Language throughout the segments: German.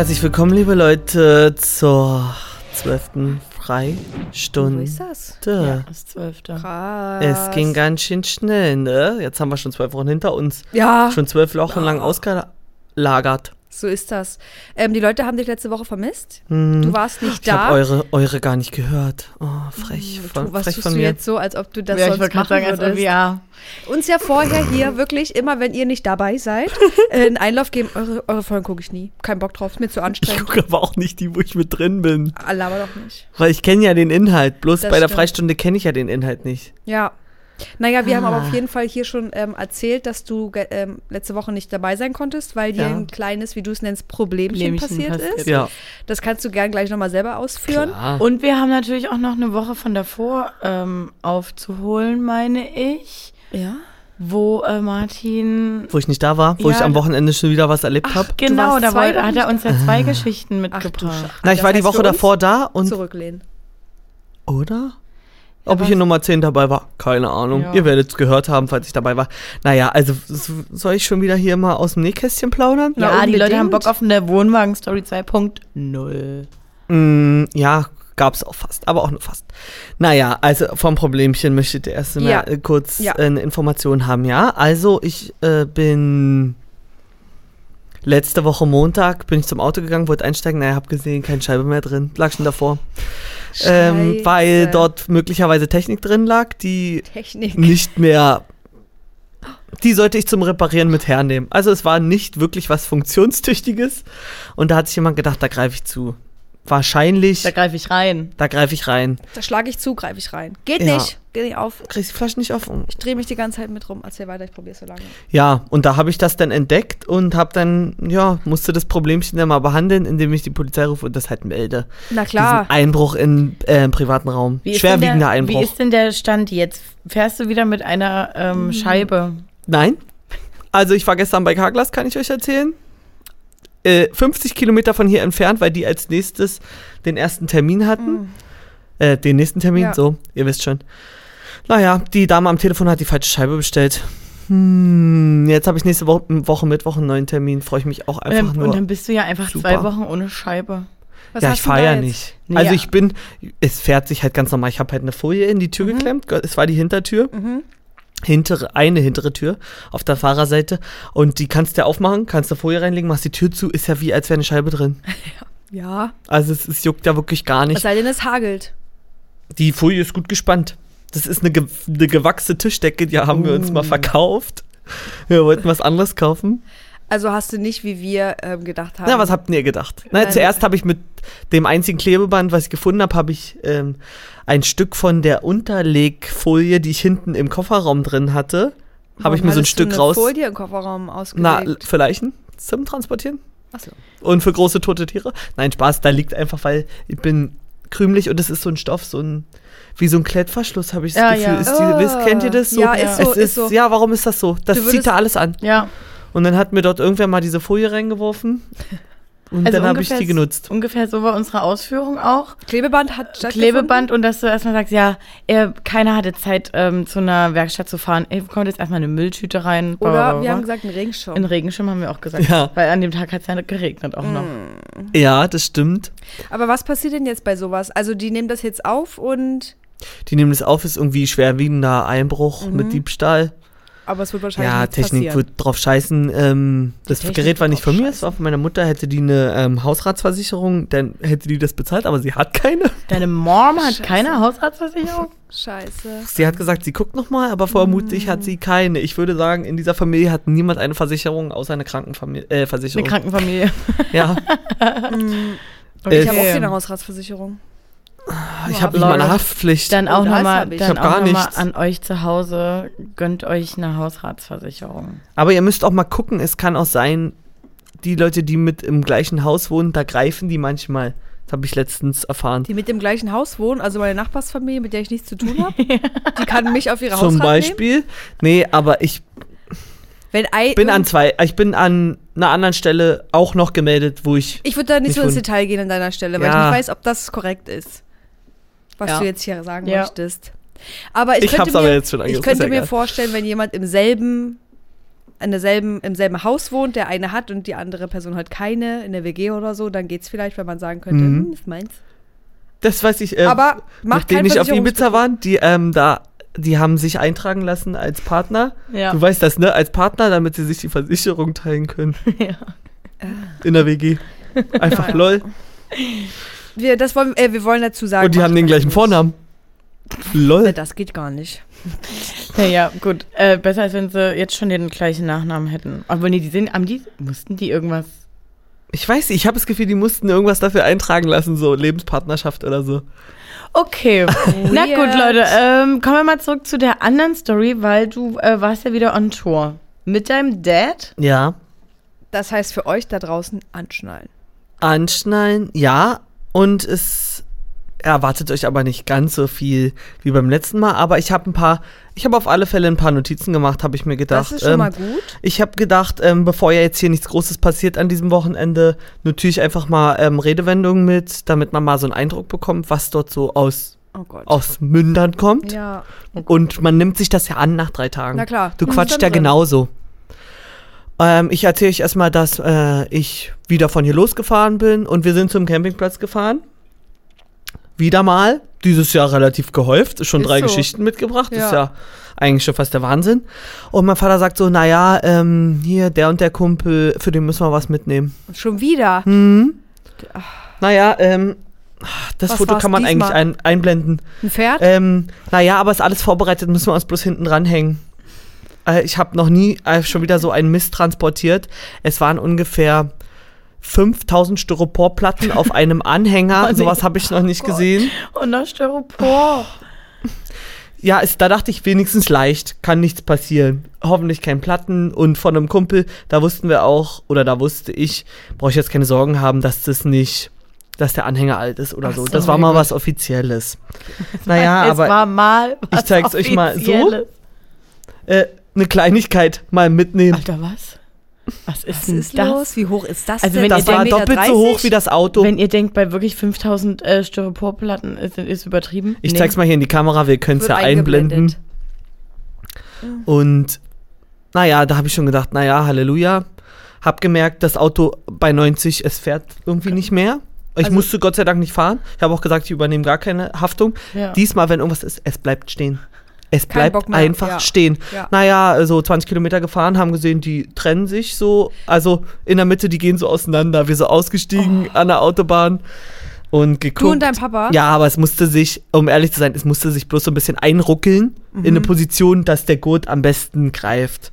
Herzlich willkommen, liebe Leute, zur zwölften Freistunde. Wo ist das? Ja, das zwölfte. Krass. Es ging ganz schön schnell, ne? Jetzt haben wir schon zwölf Wochen hinter uns. Ja, Schon zwölf Wochen lang ausgelagert. So ist das. Ähm, die Leute haben dich letzte Woche vermisst. Hm. Du warst nicht Ich habe da. eure, eure gar nicht gehört. Oh, frech. Hm, Von, tu, was frech tust von du mir. jetzt so, als ob du das ja, ich sonst wollte machen gerade sagen, als ob, würdest? ja. Uns ja vorher hier wirklich immer, wenn ihr nicht dabei seid, äh, einen Einlauf geben. Eure, eure Folgen gucke ich nie. Kein Bock drauf, ist mir zu Ich anstrengend. gucke aber auch nicht die, wo ich mit drin bin. Allah, aber doch nicht. Weil ich kenne ja den Inhalt. Bloß Das bei der stimmt. Freistunde kenne ich ja den Inhalt nicht. Ja. Naja, wir haben aber Ah. auf jeden Fall hier schon ähm, erzählt, dass du ähm, letzte Woche nicht dabei sein konntest, weil dir Ja. ein kleines, wie du es nennst, Problemchen Problemchen passiert passiert ist. Ja. Das kannst du gern gleich nochmal selber ausführen. Klar. Und wir haben natürlich auch noch eine Woche von davor ähm, aufzuholen, meine ich, Ja. wo äh, Martin. Wo ich nicht da war, wo Ja, ich am Wochenende schon wieder was erlebt habe. Genau, da wollte, hat er uns ja zwei Geschichten Ach du mitgebracht. Scheiße. Na, ich Das war die Woche davor da und. Zurücklehnen. Oder? Ob was- ich in Nummer 10 dabei war? Keine Ahnung. Ja. Ihr werdet es gehört haben, falls ich dabei war. Naja, also soll ich schon wieder hier mal aus dem Nähkästchen plaudern? Na, ja, die Leute haben. Bock auf eine Wohnwagen-Story 2.0. Mm, ja, gab's auch fast, aber auch nur fast. Naja, also vom Problemchen möchtet ihr erst mal Ja. äh, kurz Ja. äh, eine Information haben, ja? Also ich äh, bin letzte Woche Montag bin ich zum Auto gegangen, wollte einsteigen, naja, hab gesehen, keine Scheibe mehr drin, lag schon davor. Ähm, weil dort möglicherweise Technik drin lag, die Technik. nicht mehr. Die sollte ich zum Reparieren mit hernehmen. Also es war nicht wirklich was Funktionstüchtiges. Und da hat sich jemand gedacht, da greife ich zu. Wahrscheinlich, Da greife ich rein. da greife ich rein. Da schlage ich zu, greife ich rein. Geht Ja. nicht. Geht nicht auf. Kriegst die Flasche nicht auf? Ich drehe mich die ganze Zeit mit rum. Erzähl weiter, ich probiere so lange. Ja, und da habe ich das dann entdeckt und habe dann, ja, musste das Problemchen dann mal behandeln, indem ich die Polizei rufe und das halt melde. Na klar. Diesen Einbruch in äh, im privaten Raum. Wie Schwerwiegender der, Einbruch. Wie ist denn der Stand jetzt? Fährst du wieder mit einer ähm, Scheibe? Nein. Also ich war gestern bei Carglass, kann ich euch erzählen. Äh, 50 Kilometer von hier entfernt, weil die als nächstes den ersten Termin hatten. Äh, den nächsten Termin, Ja. so, ihr wisst schon. Naja, die Dame am Telefon hat die falsche Scheibe bestellt. Hm, jetzt habe ich nächste Woche, Woche Mittwoch einen neuen Termin. Freue ich mich auch einfach Ähm, nur. und dann bist du ja einfach Super. zwei Wochen ohne Scheibe. Was ja, ich fahre ja jetzt? nicht. Nee, also ich bin, es fährt sich halt ganz normal. Ich habe halt eine Folie in die Tür Mhm. geklemmt. Es war die Hintertür. Hintere, eine hintere Tür auf der Fahrerseite. Und die kannst du ja aufmachen, kannst du Folie reinlegen, machst die Tür zu, ist ja wie, als wäre eine Scheibe drin. Ja. Also es, es juckt ja wirklich gar Es nicht. sei denn, es hagelt. Die Folie ist gut gespannt. Das ist eine, ge eine gewachsene Tischdecke, die haben wir uns mal verkauft. Wir wollten was anderes kaufen. Also hast du nicht, wie wir ähm, gedacht haben. Na, was habt ihr gedacht? Na, zuerst habe ich mit dem einzigen Klebeband, was ich gefunden habe, habe ich ähm, ein Stück von der Unterlegfolie, die ich hinten im Kofferraum drin hatte, habe ich mir so ein Stück du raus. eine Folie im Kofferraum ausgelegt. Na, für Leichen zum Transportieren Achso. und für große tote Tiere. Nein, Spaß, da liegt einfach, weil ich bin krümelig und es ist so ein Stoff, so ein wie so ein Klettverschluss, habe ich das Ja, Gefühl. ja. Ist die, wisst, kennt ihr das so? Ja, ist so, es ist so. Ja, warum ist das so? Das Du zieht würdest- da alles an. Ja. Und dann hat mir dort irgendwer mal diese Folie reingeworfen und Also dann habe ich ungefähr die genutzt. Ungefähr so war unsere Ausführung auch. Klebeband hat? Klebeband und dass du erstmal sagst, ja, er, keiner hatte Zeit, ähm, zu einer Werkstatt zu fahren. Ey, kommt jetzt erstmal eine Mülltüte rein. Oder blablabla. wir haben gesagt, ein Regenschirm. In Regenschirm haben wir auch gesagt. Ja. Weil an dem Tag hat es ja geregnet auch noch. Ja, das stimmt. Aber was passiert denn jetzt bei sowas? Also die nehmen das jetzt auf und Die nehmen das auf, ist irgendwie schwerwiegender Einbruch mit Diebstahl. Aber es wird wahrscheinlich Ja, Technik passieren. wird drauf scheißen. Ähm, das Technik Gerät war nicht von mir, es war von meiner Mutter. Hätte die eine ähm, Hausratsversicherung, dann hätte die das bezahlt, aber sie hat keine. Deine Mom hat Scheiße. keine Hausratsversicherung? Scheiße. Sie hat gesagt, sie guckt noch mal, aber vermutlich hat sie keine. Ich würde sagen, in dieser Familie hat niemand eine Versicherung außer eine Krankenfamilie, äh, Eine Versicherung. Krankenfamilie. ja, Ich Äh, habe auch Okay. keine Hausratsversicherung. Ich habe nicht mal eine. Haftpflicht. Dann auch Oh, nochmal hab ich. Ich dann hab gar auch noch mal an euch zu Hause, gönnt euch eine Hausratsversicherung. Aber ihr müsst auch mal gucken, es kann auch sein, die Leute, die mit im gleichen Haus wohnen, da greifen die manchmal. Das habe ich letztens erfahren. Die mit dem gleichen Haus wohnen, also meine Nachbarsfamilie, mit der ich nichts zu tun habe, die kann mich auf ihre Zum Hausrat Beispiel. Nee, aber ich nehmen. Bin an zwei, ich bin an einer anderen Stelle auch noch gemeldet, wo ich. Ich würde da nicht Nicht so ins. Detail gehen an deiner Stelle, weil Ja. ich nicht weiß, ob das korrekt ist, was Ja. du jetzt hier sagen Ja. möchtest. Aber ich, Ich könnte mir, aber jetzt schon ich könnte mir vorstellen, wenn jemand im selben in derselben, im selben Haus wohnt, der eine hat und die andere Person hat keine, in der WG oder so, dann geht's vielleicht, wenn man sagen könnte, Mhm. hm, ist meins. Das weiß ich. Äh, Aber macht nachdem keinen ich auf Ibiza waren, die ähm, da, die haben sich eintragen lassen als Partner. Ja. Du weißt das, ne? Als Partner, damit sie sich die Versicherung teilen können. Ja. In der WG. Einfach Ja. lol. Wir, das wollen, äh, wir wollen dazu sagen. Und die haben den gleichen nicht. Vornamen. Lol. Das geht gar nicht. Naja, gut. Äh, besser als wenn sie jetzt schon den gleichen Nachnamen hätten. Aber nee, die sind, haben die, mussten die irgendwas. Ich weiß nicht, ich habe das Gefühl, die mussten irgendwas dafür eintragen lassen, so Lebenspartnerschaft oder so. Okay. Na gut. Leute, ähm, kommen wir mal zurück zu der anderen Story, weil du äh, warst ja wieder on Tour. Mit deinem Dad? Ja. Das heißt für euch da draußen anschnallen. Anschnallen, ja. Und es erwartet euch aber nicht ganz so viel wie beim letzten Mal. Aber ich habe ein paar, ich habe auf alle Fälle ein paar Notizen gemacht, habe ich mir gedacht. Das ist schon Ähm, mal gut. Ich habe gedacht, ähm, bevor ja jetzt hier nichts Großes passiert an diesem Wochenende, notiere ich einfach mal ähm, Redewendungen mit, damit man mal so einen Eindruck bekommt, was dort so aus, Oh aus Mündern kommt. Ja, Und man nimmt sich das ja an nach drei Tagen. na klar. Du quatscht ja drin. genauso. Ähm, ich erzähle euch erstmal, dass äh, ich wieder von hier losgefahren bin und wir sind zum Campingplatz gefahren. Wieder mal. Dieses Jahr relativ gehäuft. Schon Ist drei so. Geschichten mitgebracht. Ja. Ist ja eigentlich schon fast der Wahnsinn. Und mein Vater sagt so, naja, ähm, hier, der und der Kumpel, für den müssen wir was mitnehmen. Schon wieder. Hm. Naja, ähm, das Was Foto kann man eigentlich diesmal? ein, einblenden. Ein Pferd? Ähm, naja, aber ist alles vorbereitet, müssen wir uns bloß hinten ranhängen. Äh, ich habe noch nie äh, schon wieder so einen Mist transportiert. Es waren ungefähr 5000 Styroporplatten auf einem Anhänger. Oh. Sowas habe ich noch nicht gesehen. Und das Styropor. Ja, es, da dachte ich wenigstens leicht, kann nichts passieren. Hoffentlich kein Platten. Und von einem Kumpel, da wussten wir auch, oder da wusste ich, brauche ich jetzt keine Sorgen haben, dass das nicht, dass der Anhänger alt ist oder so. so, Das war mal was Offizielles. Naja, es aber war mal was ich zeig's euch mal so. Offizielles. äh, eine Kleinigkeit mal mitnehmen. Alter, was? Was ist Was denn ist das? los? Wie hoch ist das Also denn? wenn Das ihr war doppelt so hoch wie das Auto. Wenn ihr denkt, bei wirklich 5000 äh, Styroporplatten ist, ist übertrieben. Ich Nee. zeig's mal hier in die Kamera, wir können es ja einblenden. Und naja, da habe ich schon gedacht, naja, Halleluja. Hab gemerkt, das Auto bei 90, es fährt irgendwie nicht mehr. Ich Also- musste Gott sei Dank nicht fahren. Ich habe auch gesagt, ich übernehme gar keine Haftung. Ja. Diesmal, wenn irgendwas ist, es bleibt stehen. Es Kein bleibt einfach ja. stehen. Ja. Naja, so 20 Kilometer gefahren, haben gesehen, die trennen sich so. Also in der Mitte, die gehen so auseinander. Wir so ausgestiegen an der Autobahn und geguckt. Du und dein Papa? Ja, aber es musste sich, um ehrlich zu sein, es musste sich bloß so ein bisschen einruckeln in Mhm. eine Position, dass der Gurt am besten greift.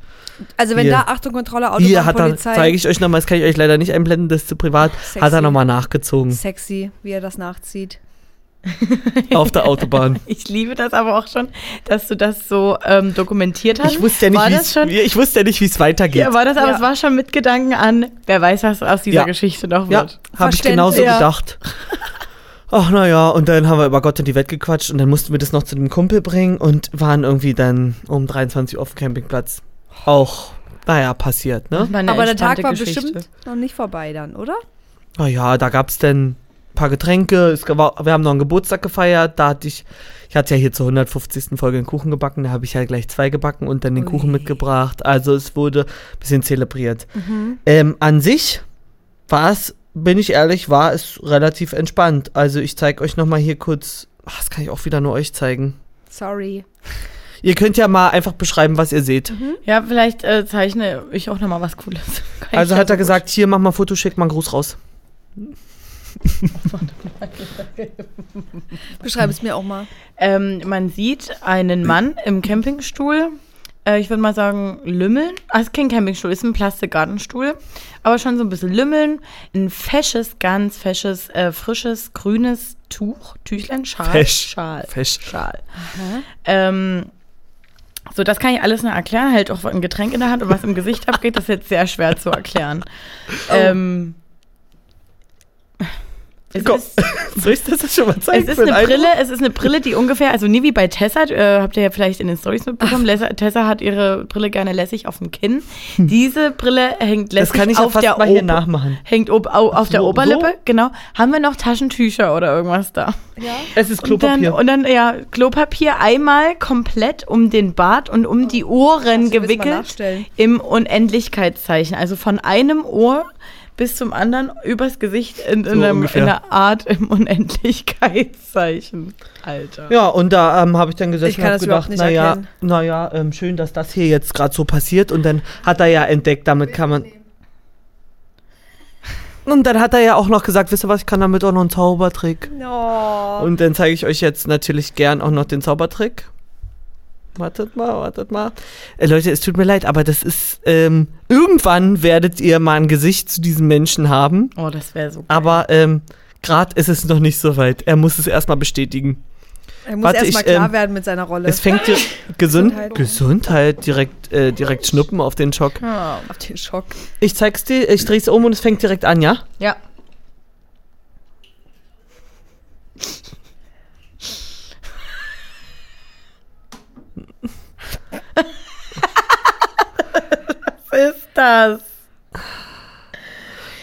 Also wenn Hier. da Achtung, Kontrolle, Hier hat er, Autobahnpolizei. zeige ich euch nochmal, das kann ich euch leider nicht einblenden, das ist zu privat, Sexy. hat er nochmal nachgezogen Sexy, wie er das nachzieht. auf der Autobahn. Ich liebe das aber auch schon, dass du das so ähm, dokumentiert hast. Ich wusste ja nicht, war wie das es- schon? ich wusste ja nicht, wie es weitergeht. Ja, war das, aber Ja. es war schon mit Gedanken an, wer weiß, was aus dieser Ja. Geschichte noch Ja, wird. habe ich genauso Ja. gedacht. Ach naja, und dann haben wir über Gott und die Welt gequatscht und dann mussten wir das noch zu dem Kumpel bringen und waren irgendwie dann um 23 Uhr auf dem Campingplatz. Auch, naja, passiert, ne? Aber der Tag war Geschichte. bestimmt noch nicht vorbei dann, oder? Naja, da gab es dann paar Getränke, es war, wir haben noch einen Geburtstag gefeiert, da hatte ich, ich hatte ja hier zur 150. Folge einen Kuchen gebacken, da habe ich ja gleich zwei gebacken und dann den Ui. Kuchen mitgebracht. Also es wurde ein bisschen zelebriert. Mhm. Ähm, an sich war es, bin ich ehrlich, war es relativ entspannt. Also ich zeige euch nochmal hier kurz, ach, das kann ich auch wieder nur euch zeigen. Sorry. Ihr könnt ja mal einfach beschreiben, was ihr seht. Ja, vielleicht äh, zeichne ich auch nochmal was Cooles. Also hat er so gesagt, hier, mach mal Foto, schick mal einen Gruß raus. Beschreib es mir auch mal. Ähm, man sieht einen Mann im Campingstuhl. Äh, ich würde mal sagen, lümmeln. Ah, es ist kein Campingstuhl, es ist ein Plastikgartenstuhl. Aber schon so ein bisschen lümmeln. Ein fesches, ganz fesches, äh, frisches, grünes Tuch. Tüchlein, Schal. Fesch. Schal. Fesch. Schal. Ähm, so, das kann ich alles noch erklären. Hält auch ein Getränk in der Hand und was im Gesicht abgeht, das ist jetzt sehr schwer zu erklären. Oh. Ähm, Es Komm, ist, soll ich das schon mal zeigen? es ist eine Brille, es ist eine Brille, die ungefähr, also nie wie bei Tessa, äh, habt ihr ja vielleicht in den Stories mitbekommen, Lessa, Tessa hat ihre Brille gerne lässig auf dem Kinn. Diese Brille hängt lässig Das kann ich ja auf fast der mal hier nachmachen. Hängt ob, au, auf der So- Oberlippe, so? genau. Haben wir noch Taschentücher oder irgendwas da? Ja. Es ist Und dann, Klopapier. und dann, ja, Klopapier einmal komplett um den Bart und um die Ohren wir gewickelt nachstellen. im Unendlichkeitszeichen. Also von einem Ohr bis zum anderen übers Gesicht in, in, So einem, in einer Art im Unendlichkeitszeichen. Alter. Ja, und da ähm, habe ich dann gesessen Ich und gedacht, naja, naja, ähm, schön, dass das hier jetzt gerade so passiert. Und dann hat er ja entdeckt, damit kann man. Und dann hat er ja auch noch gesagt, wisst ihr was, ich kann damit auch noch einen Zaubertrick. Oh. Und dann zeige ich euch jetzt natürlich gern auch noch den Zaubertrick. Wartet mal, wartet mal. Äh, Leute, es tut mir leid, aber das ist, ähm, irgendwann werdet ihr mal ein Gesicht zu diesem Menschen haben. Oh, das wäre so. geil. Aber ähm, gerade ist es noch nicht so weit. Er muss es erstmal bestätigen. er muss erstmal klar ähm, werden mit seiner Rolle. Es fängt dir Gesund, Gesundheit. Gesundheit direkt, äh, direkt schnuppen auf den Schock. Ja. auf den Schock. Ich zeig's dir, ich dreh's um und es fängt direkt an, ja? ja. Was ist das?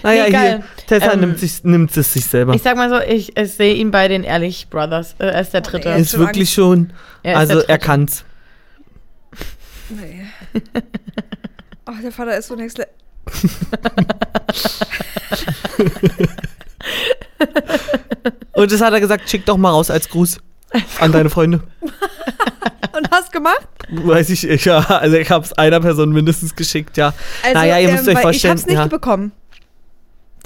Naja, hier, Tessa Ähm, nimmt, sich, nimmt es sich selber. Ich sag mal so, ich, ich sehe ihn bei den Ehrlich Brothers. Äh, er ist der dritte. er ist wirklich schon, Er ist also er kann's. Nee. Ach, der Vater ist so ein Häcksler. Und das hat er gesagt, schick doch mal raus als Gruß an deine Freunde. Und hast gemacht? Weiß ich, ja, also ich hab's einer Person mindestens geschickt, ja. Also, naja, ihr müsst euch weil vorstellen, Ich hab's nicht ja. bekommen.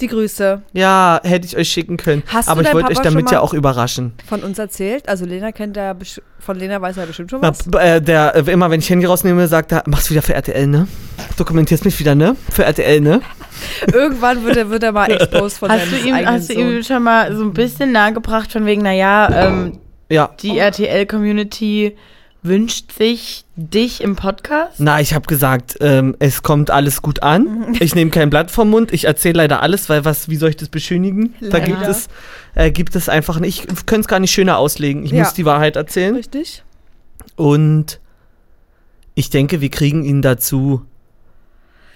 Die Grüße. Ja, hätte ich euch schicken können. Hast du aber ich wollte euch damit ja auch überraschen. Von uns erzählt. Also Lena kennt ja von Lena weiß er bestimmt schon Na, was. b- äh, der, äh, immer wenn ich Handy rausnehme, sagt er, machst du wieder für RTL, ne? Dokumentierst mich wieder, ne? Für RTL, ne? Irgendwann wird er, wird er mal exposed von Hast du, ihm, eigenen hast du ihm schon mal so ein bisschen nahegebracht, von wegen, naja, ähm, Ja. die RTL-Community wünscht sich dich im Podcast? Na, ich habe gesagt, ähm, es kommt alles gut an. Ich nehme kein Blatt vom Mund. Ich erzähle leider alles, weil was, wie soll ich das beschönigen? Da Leider. gibt es, äh, gibt es einfach nicht. Ich könnte es gar nicht schöner auslegen. Ich Ja. muss die Wahrheit erzählen. Richtig? Und ich denke, wir kriegen ihn dazu,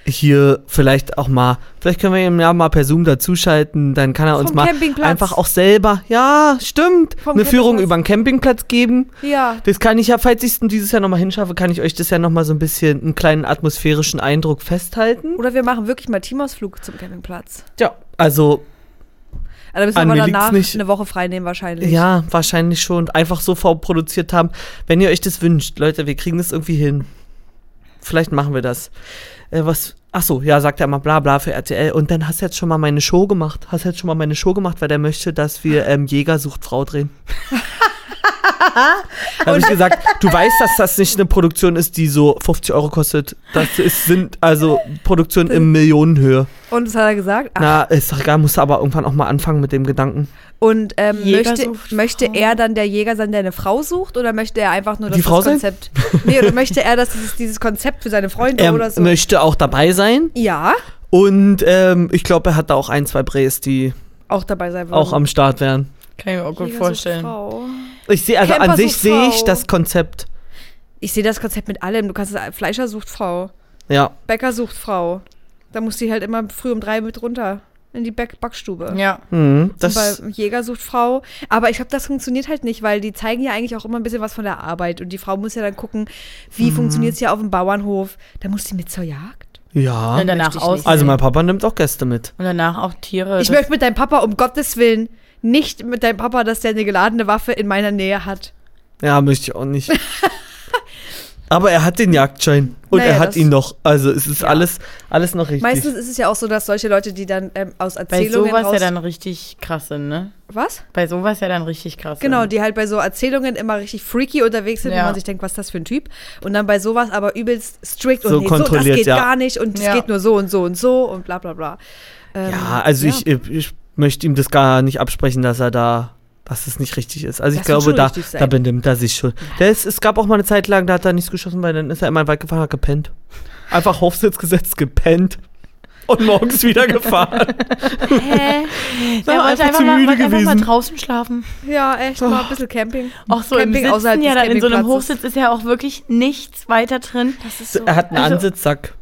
hier vielleicht auch mal, vielleicht können wir ihm ja mal per Zoom dazuschalten, dann kann er uns mal einfach auch selber, ja, stimmt, Vom eine Führung über den Campingplatz geben. Ja. Das kann ich ja, falls ich es dieses Jahr nochmal hinschaffe, kann ich euch das ja nochmal so ein bisschen einen kleinen atmosphärischen Eindruck festhalten. Oder wir machen wirklich mal Teamausflug zum Campingplatz. Ja, also, Also da müssen wir An aber mir liegt's danach nicht. eine Woche frei nehmen wahrscheinlich. ja, wahrscheinlich schon. Einfach so vorproduziert haben. Wenn ihr euch das wünscht, Leute, wir kriegen das irgendwie hin. Vielleicht machen wir das. Äh, was, ach so, ja, sagt er mal bla bla für RTL. Und dann hast du jetzt schon mal meine Show gemacht. Hast jetzt schon mal meine Show gemacht, weil der möchte, dass wir ähm, Jäger sucht Frau drehen. Da habe ich gesagt, du weißt, dass das nicht eine Produktion ist, die so 50 Euro kostet. Das ist, sind also Produktionen in Millionenhöhe. Und das hat er gesagt. Ach, Na, ist doch egal, musst du aber irgendwann auch mal anfangen mit dem Gedanken. Und ähm, möchte, möchte er dann der Jäger sein, der eine Frau sucht? Oder möchte er einfach nur, dass Die Frau das sein? Konzept. Nee, oder möchte er, dass dieses, dieses Konzept für seine Freunde Er oder so. möchte auch dabei sein. Ja, Und ähm, ich glaube, er hat da auch ein, zwei Bräs, die auch dabei sein würden. auch am Start wären. Kann ich mir auch gut Jäger sucht vorstellen. Frau. Ich sehe, also Camper an sich sucht sehe ich Frau. das Konzept. Ich sehe das Konzept mit allem. Du kannst es, Fleischer sucht Frau. Ja. Bäcker sucht Frau. Da muss die halt immer früh um drei mit runter. In die Back Backstube. Ja. Mhm, Und das, bei Jäger sucht Frau. Aber ich glaube, das funktioniert halt nicht, weil die zeigen ja eigentlich auch immer ein bisschen was von der Arbeit. Und die Frau muss ja dann gucken, wie Mhm. funktioniert es hier auf dem Bauernhof. Da muss die mit zur Jagd. ja. Und danach aus. Also mein Papa nimmt auch Gäste mit. und danach auch Tiere. Ich möchte mit deinem Papa, um Gottes Willen, nicht mit deinem Papa, dass der eine geladene Waffe in meiner Nähe hat. Ja, möchte ich auch nicht. Aber er hat den Jagdschein. Und Naja, er hat ihn noch. Also es ist Ja. alles, alles noch richtig. Meistens ist es ja auch so, dass solche Leute, die dann ähm, aus bei Erzählungen sowas raus... ja dann richtig krass sind, ne? was? Bei sowas ja dann richtig krass Genau, sind. die halt bei so Erzählungen immer richtig freaky unterwegs sind, Ja. wo man sich denkt, was ist das für ein Typ? Und dann bei sowas aber übelst strict So und nee, so, das kontrolliert, geht ja. gar nicht und es Ja. geht nur so und so und so und bla bla bla. Ähm, ja, also Ich, ich möchte ihm das gar nicht absprechen, dass er da, dass es nicht richtig ist. Also ich Das wird glaube, da, da benimmt er sich schon. Der ist, es gab auch mal eine Zeit lang, da hat er nichts geschossen, weil dann ist er immer in den Wald gefahren, hat gepennt. Einfach Hochsitz gesetzt, gepennt. und morgens wieder gefahren. Hä? Der Ja, wollte einfach mal, müde wollte einfach mal gewesen. draußen schlafen. Ja, echt mal ein bisschen Camping. Auch so Camping im außerhalb Sitzen, des ja, da in so einem. Hochsitz ist ja auch wirklich nichts weiter drin. Das ist so Er hat einen Also- Ansitzsack.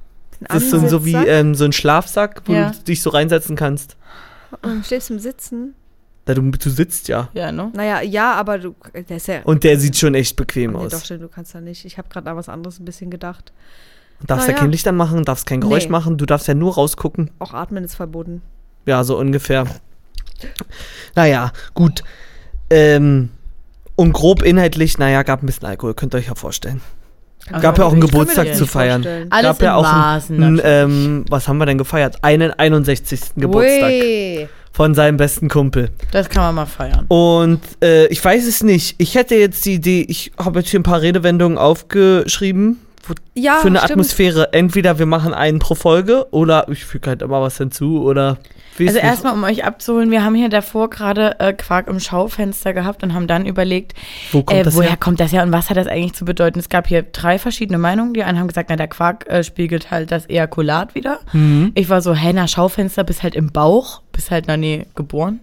ein Das ist so, so wie ähm, so ein Schlafsack, wo Ja. du dich so reinsetzen kannst. Und stehst im Sitzen. Da du, du sitzt ja. Ja, ne? Naja, ja, aber du, der ist ja. Und der sieht schon echt bequem nee, aus. doch, stimmt, du kannst da nicht. Ich habe gerade an was anderes ein bisschen gedacht. Du darfst ja Naja. kein Licht anmachen, darfst kein Geräusch Nee. machen, du darfst ja nur rausgucken. Auch Atmen ist verboten. Ja, so ungefähr. Naja, gut. Ähm, und grob inhaltlich, naja, gab ein bisschen Alkohol, könnt ihr euch ja vorstellen. Also Gab ja auch einen Geburtstag zu feiern. vorstellen. Alles gab ja auch Maßen. ein, ein ähm, was haben wir denn gefeiert? Einen 61. Geburtstag Ui. Von seinem besten Kumpel. Das kann man mal feiern. Und äh, ich weiß es nicht. Ich hätte jetzt die Idee, ich habe jetzt hier ein paar Redewendungen aufgeschrieben Ja, für eine stimmt. Atmosphäre. Entweder wir machen einen pro Folge oder ich füge halt immer was hinzu oder wie Also erstmal, um euch abzuholen, wir haben hier davor gerade äh, Quark im Schaufenster gehabt und haben dann überlegt, Wo kommt äh, woher her? kommt das her und was hat das eigentlich zu bedeuten? Es gab hier drei verschiedene Meinungen. Die einen haben gesagt, na, der Quark äh, spiegelt halt das Ejakulat wieder. Mhm. Ich war so, hä, na, Schaufenster, bist halt im Bauch, bist halt, na, nee, geboren.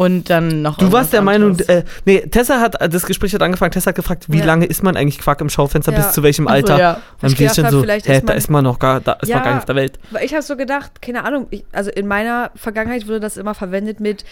Und dann noch Du warst der Meinung, äh, nee, Tessa hat, das Gespräch hat angefangen, Tessa hat gefragt, wie Ja. lange ist man eigentlich Quark im Schaufenster, Ja. bis zu welchem Alter? ja. Und dann Ich hab, so, vielleicht hä, ist da ist man noch gar, da ist Ja. man gar nicht auf der Welt. Weil ich habe so gedacht, keine Ahnung, ich, also in meiner Vergangenheit wurde das immer verwendet mit,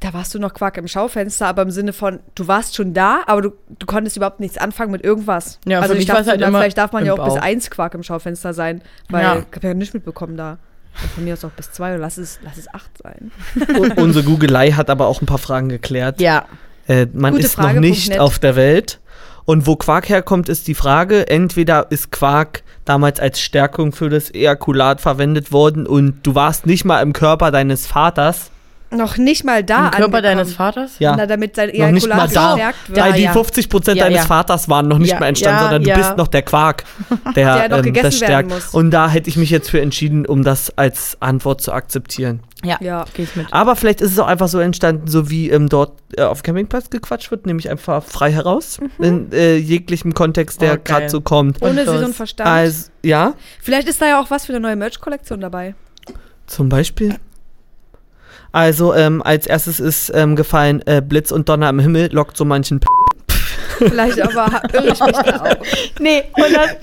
da warst du noch Quark im Schaufenster, aber im Sinne von, du warst schon da, aber du, du konntest überhaupt nichts anfangen mit irgendwas. Ja, also ich dachte, halt dann immer vielleicht darf man ja auch bis Bauch. eins Quark im Schaufenster sein, weil Ja. ich habe ja nichts mitbekommen da. Und von mir aus auch bis zwei oder lass es, lass es acht sein. Und unsere Googelei hat aber auch ein paar Fragen geklärt. Ja, Äh, man Gute ist noch Frage, nicht Punkt net. auf der Welt. Und wo Quark herkommt, ist die Frage, entweder ist Quark damals als Stärkung für das Ejakulat verwendet worden und du warst nicht mal im Körper deines Vaters. Noch nicht mal da im Körper angekommen. deines Vaters? Ja. Na, damit sein Noch nicht mal Ejakulat da. gestärkt wird. Weil die ja. 50 Prozent Ja, deines ja. Vater waren noch nicht Ja, mal entstanden, ja, sondern du ja. bist noch der Quark, der, Der noch ähm, gegessen das werden stärkt. muss. Und da hätte ich mich jetzt für entschieden, um das als Antwort zu akzeptieren. Ja, Ja. gehe ich mit. Aber vielleicht ist es auch einfach so entstanden, so wie ähm, dort äh, auf dem Campingplatz gequatscht wird, nämlich einfach frei heraus, in äh, jeglichem Kontext, der Oh, gerade so kommt. Ohne Und Sinn los. und Verstand. Also, ja, Vielleicht ist da ja auch was für eine neue Merch-Kollektion dabei. zum Beispiel. Also, ähm, als erstes ist ähm, gefallen, äh, Blitz und Donner im Himmel lockt so manchen P Vielleicht aber irre ich mich da auch. Nee, und das,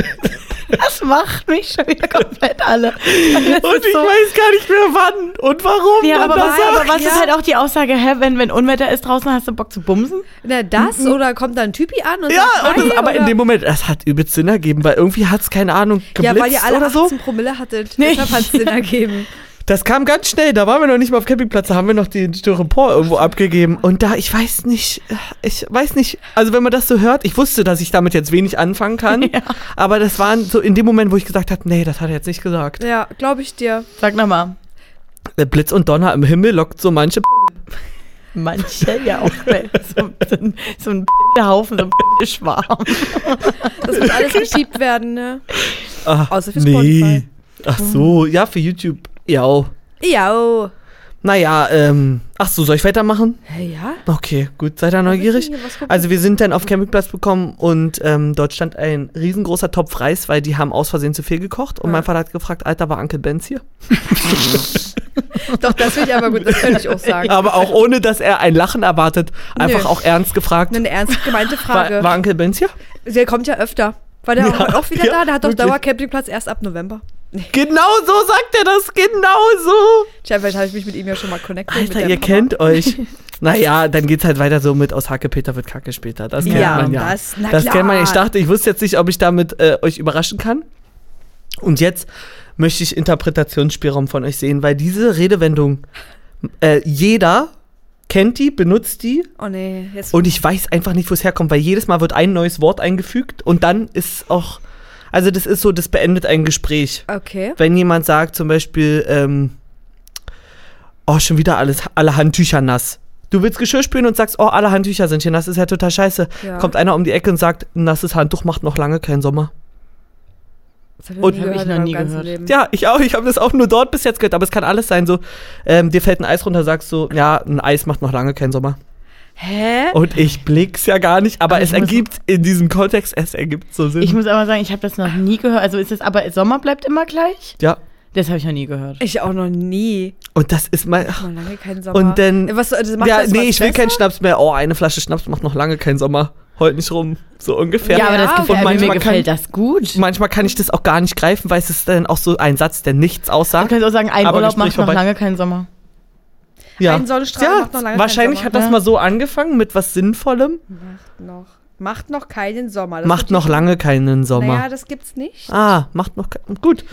das macht mich schon wieder komplett alle. Und ich weiß gar nicht mehr wann und warum. Ja, aber das was, sagt. aber was ist halt auch die Aussage, hä, wenn, wenn Unwetter ist draußen, hast du Bock zu bumsen? Na, das oder kommt da ein Typi an und Ja, sagt, und das, aber in oder? dem Moment, das hat übelst Sinn ergeben, weil irgendwie hat es, keine Ahnung, geblitzt Ja, weil ihr alle oder so. 18 Promille hattet. Nee. Deshalb hat es Sinn ergeben. Das kam ganz schnell, da waren wir noch nicht mal auf Campingplatz, da haben wir noch den Styropor irgendwo abgegeben. Und da, ich weiß nicht, ich weiß nicht, also wenn man das so hört, ich wusste, dass ich damit jetzt wenig anfangen kann, aber das waren so in dem Moment, wo ich gesagt habe, nee, das hat er jetzt nicht gesagt. Ja, glaube ich dir. Sag nochmal. Der Blitz und Donner im Himmel lockt so manche Manche ja auch so, so, ein- so ein Haufen, so ein Schwarm. Das muss alles geschiebt werden, ne? Ah, Außer für Spotify. Ach so, ja, für YouTube. Ja. Ja. Naja, ähm, ach so, soll ich weitermachen? Ja? Okay, gut, seid ihr neugierig? Also wir sind dann auf Campingplatz bekommen und ähm, dort stand ein riesengroßer Topf Reis, weil die haben aus Versehen zu viel gekocht. Und Ja. mein Vater hat gefragt, Alter, war Onkel Benz hier? Doch, das finde ich aber gut, das könnte ich auch sagen. Aber auch ohne, dass er ein Lachen erwartet, einfach Nö. auch ernst gefragt, Eine ernst gemeinte Frage. war, war Onkel Benz hier? Der kommt ja öfter. War der Ja, auch, auch wieder ja, da? Der hat doch wirklich. Dauercampingplatz erst ab November. Genau so sagt er das, genau so. Tja, vielleicht habe ich mich mit ihm ja schon mal connected. Alter, ihr Papa. kennt euch. Naja, dann geht's halt weiter so mit aus Hacke Peter wird Kacke später. Das kennt Ja, man ja. das, Das kennt man. Ich dachte, ich wusste jetzt nicht, ob ich damit äh, euch überraschen kann. Und jetzt möchte ich Interpretationsspielraum von euch sehen, weil diese Redewendung, äh, jeder kennt die, benutzt die Oh nee, jetzt. und ich weiß einfach nicht, wo es herkommt, weil jedes Mal wird ein neues Wort eingefügt und dann ist auch, also das ist so, das beendet ein Gespräch. okay. Wenn jemand sagt zum Beispiel, ähm, oh, schon wieder alles, alle Handtücher nass. Du willst Geschirr spülen und sagst, oh, alle Handtücher sind hier nass, ist ja total scheiße. Ja. Kommt einer um die Ecke und sagt, ein nasses Handtuch macht noch lange keinen Sommer. Das hab ich und- Hab ich noch nie gehört. Leben. Ja, ich auch. Ich habe das auch nur dort bis jetzt gehört, aber es kann alles sein. So, ähm, dir fällt ein Eis runter, sagst du, ja, ein Eis macht noch lange keinen Sommer. Hä? Und ich blick's ja gar nicht, aber Aber es ergibt in diesem Kontext, es ergibt so Sinn. Ich muss aber sagen, ich habe das noch nie gehört. Also ist es aber Sommer bleibt immer gleich? ja, Das habe ich noch nie gehört. Ich auch noch nie. Und das ist mal. Noch lange keinen Sommer. Und dann. Was, das macht ja, das nee, ich will besser? keinen Schnaps mehr. Oh, eine Flasche Schnaps macht noch lange keinen Sommer. Heute nicht rum. So ungefähr. Ja, aber das gefällt und mir, gefällt das gut. Manchmal kann ich das auch gar nicht greifen, weil es ist dann auch so ein Satz, der nichts Du aussagt. kannst auch sagen, ein Aber Urlaub Gespräch macht noch vorbei. lange keinen Sommer. Ja, Ein Sonnenstrahl ja macht noch lange wahrscheinlich hat das mal so angefangen mit was Sinnvollem. Macht noch, macht noch keinen Sommer. Das macht noch lange keinen Sommer. Naja, das gibt's nicht. ah, macht noch keinen. Gut.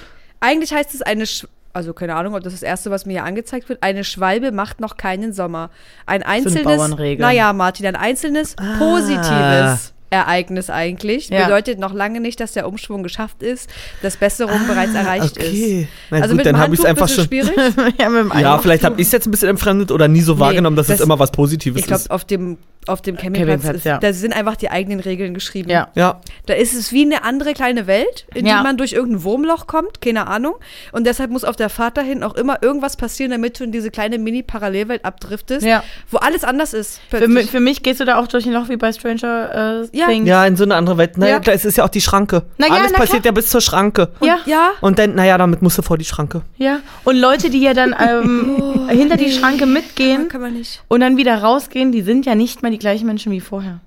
Eigentlich heißt es eine, Sch also keine Ahnung, ob das das erste, was mir hier angezeigt wird, eine Schwalbe macht noch keinen Sommer. Ein einzelnes, naja, Martin, ein einzelnes Ah. positives Ereignis eigentlich. Ja. Bedeutet noch lange nicht, dass der Umschwung geschafft ist, dass Besserung bereits erreicht Ah, okay. ist. Na also gut, mit dann dem habe ich es einfach schon. schwierig. ja, mit dem Ja, vielleicht habe ich es jetzt ein bisschen entfremdet oder nie so wahrgenommen, dass es das- immer was Positives Ich glaube, ist. auf dem, auf dem Campingplatz, Campingplatz, ist, ja. da sind einfach die eigenen Regeln geschrieben. Ja. Ja, Da ist es wie eine andere kleine Welt, in Ja. die man durch irgendein Wurmloch kommt, keine Ahnung. Und deshalb muss auf der Fahrt dahin auch immer irgendwas passieren, damit du in diese kleine Mini-Parallelwelt abdriftest, Ja. wo alles anders ist. Für, für mich gehst du da auch durch ein Loch wie bei Stranger äh, Ja. Things. ja, in so eine andere Welt. Naja, Ja. klar, es ist ja auch die Schranke. Na ja, Alles na passiert klar. ja bis zur Schranke. Ja. ja, Und dann, naja, damit musst du vor die Schranke. Ja. Und Leute, die ja dann ähm, hinter die Schranke mitgehen kann man nicht. und dann wieder rausgehen, die sind ja nicht mehr die gleichen Menschen wie vorher.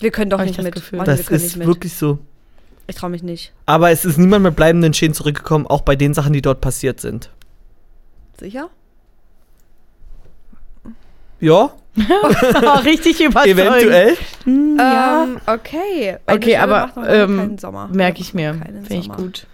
Wir können doch Hab ich nicht das mit. Gefühl. Manche, wir Das ist nicht mit. wirklich so. Ich traue mich nicht. Aber es ist niemand mit bleibenden Schäden zurückgekommen, auch bei den Sachen, die dort passiert sind. Sicher? Ja, richtig überzeugend. eventuell. Ja. Ähm, okay. Okay, Eine Schwalbe aber macht noch lange ähm, merke ich mir. Finde ich gut.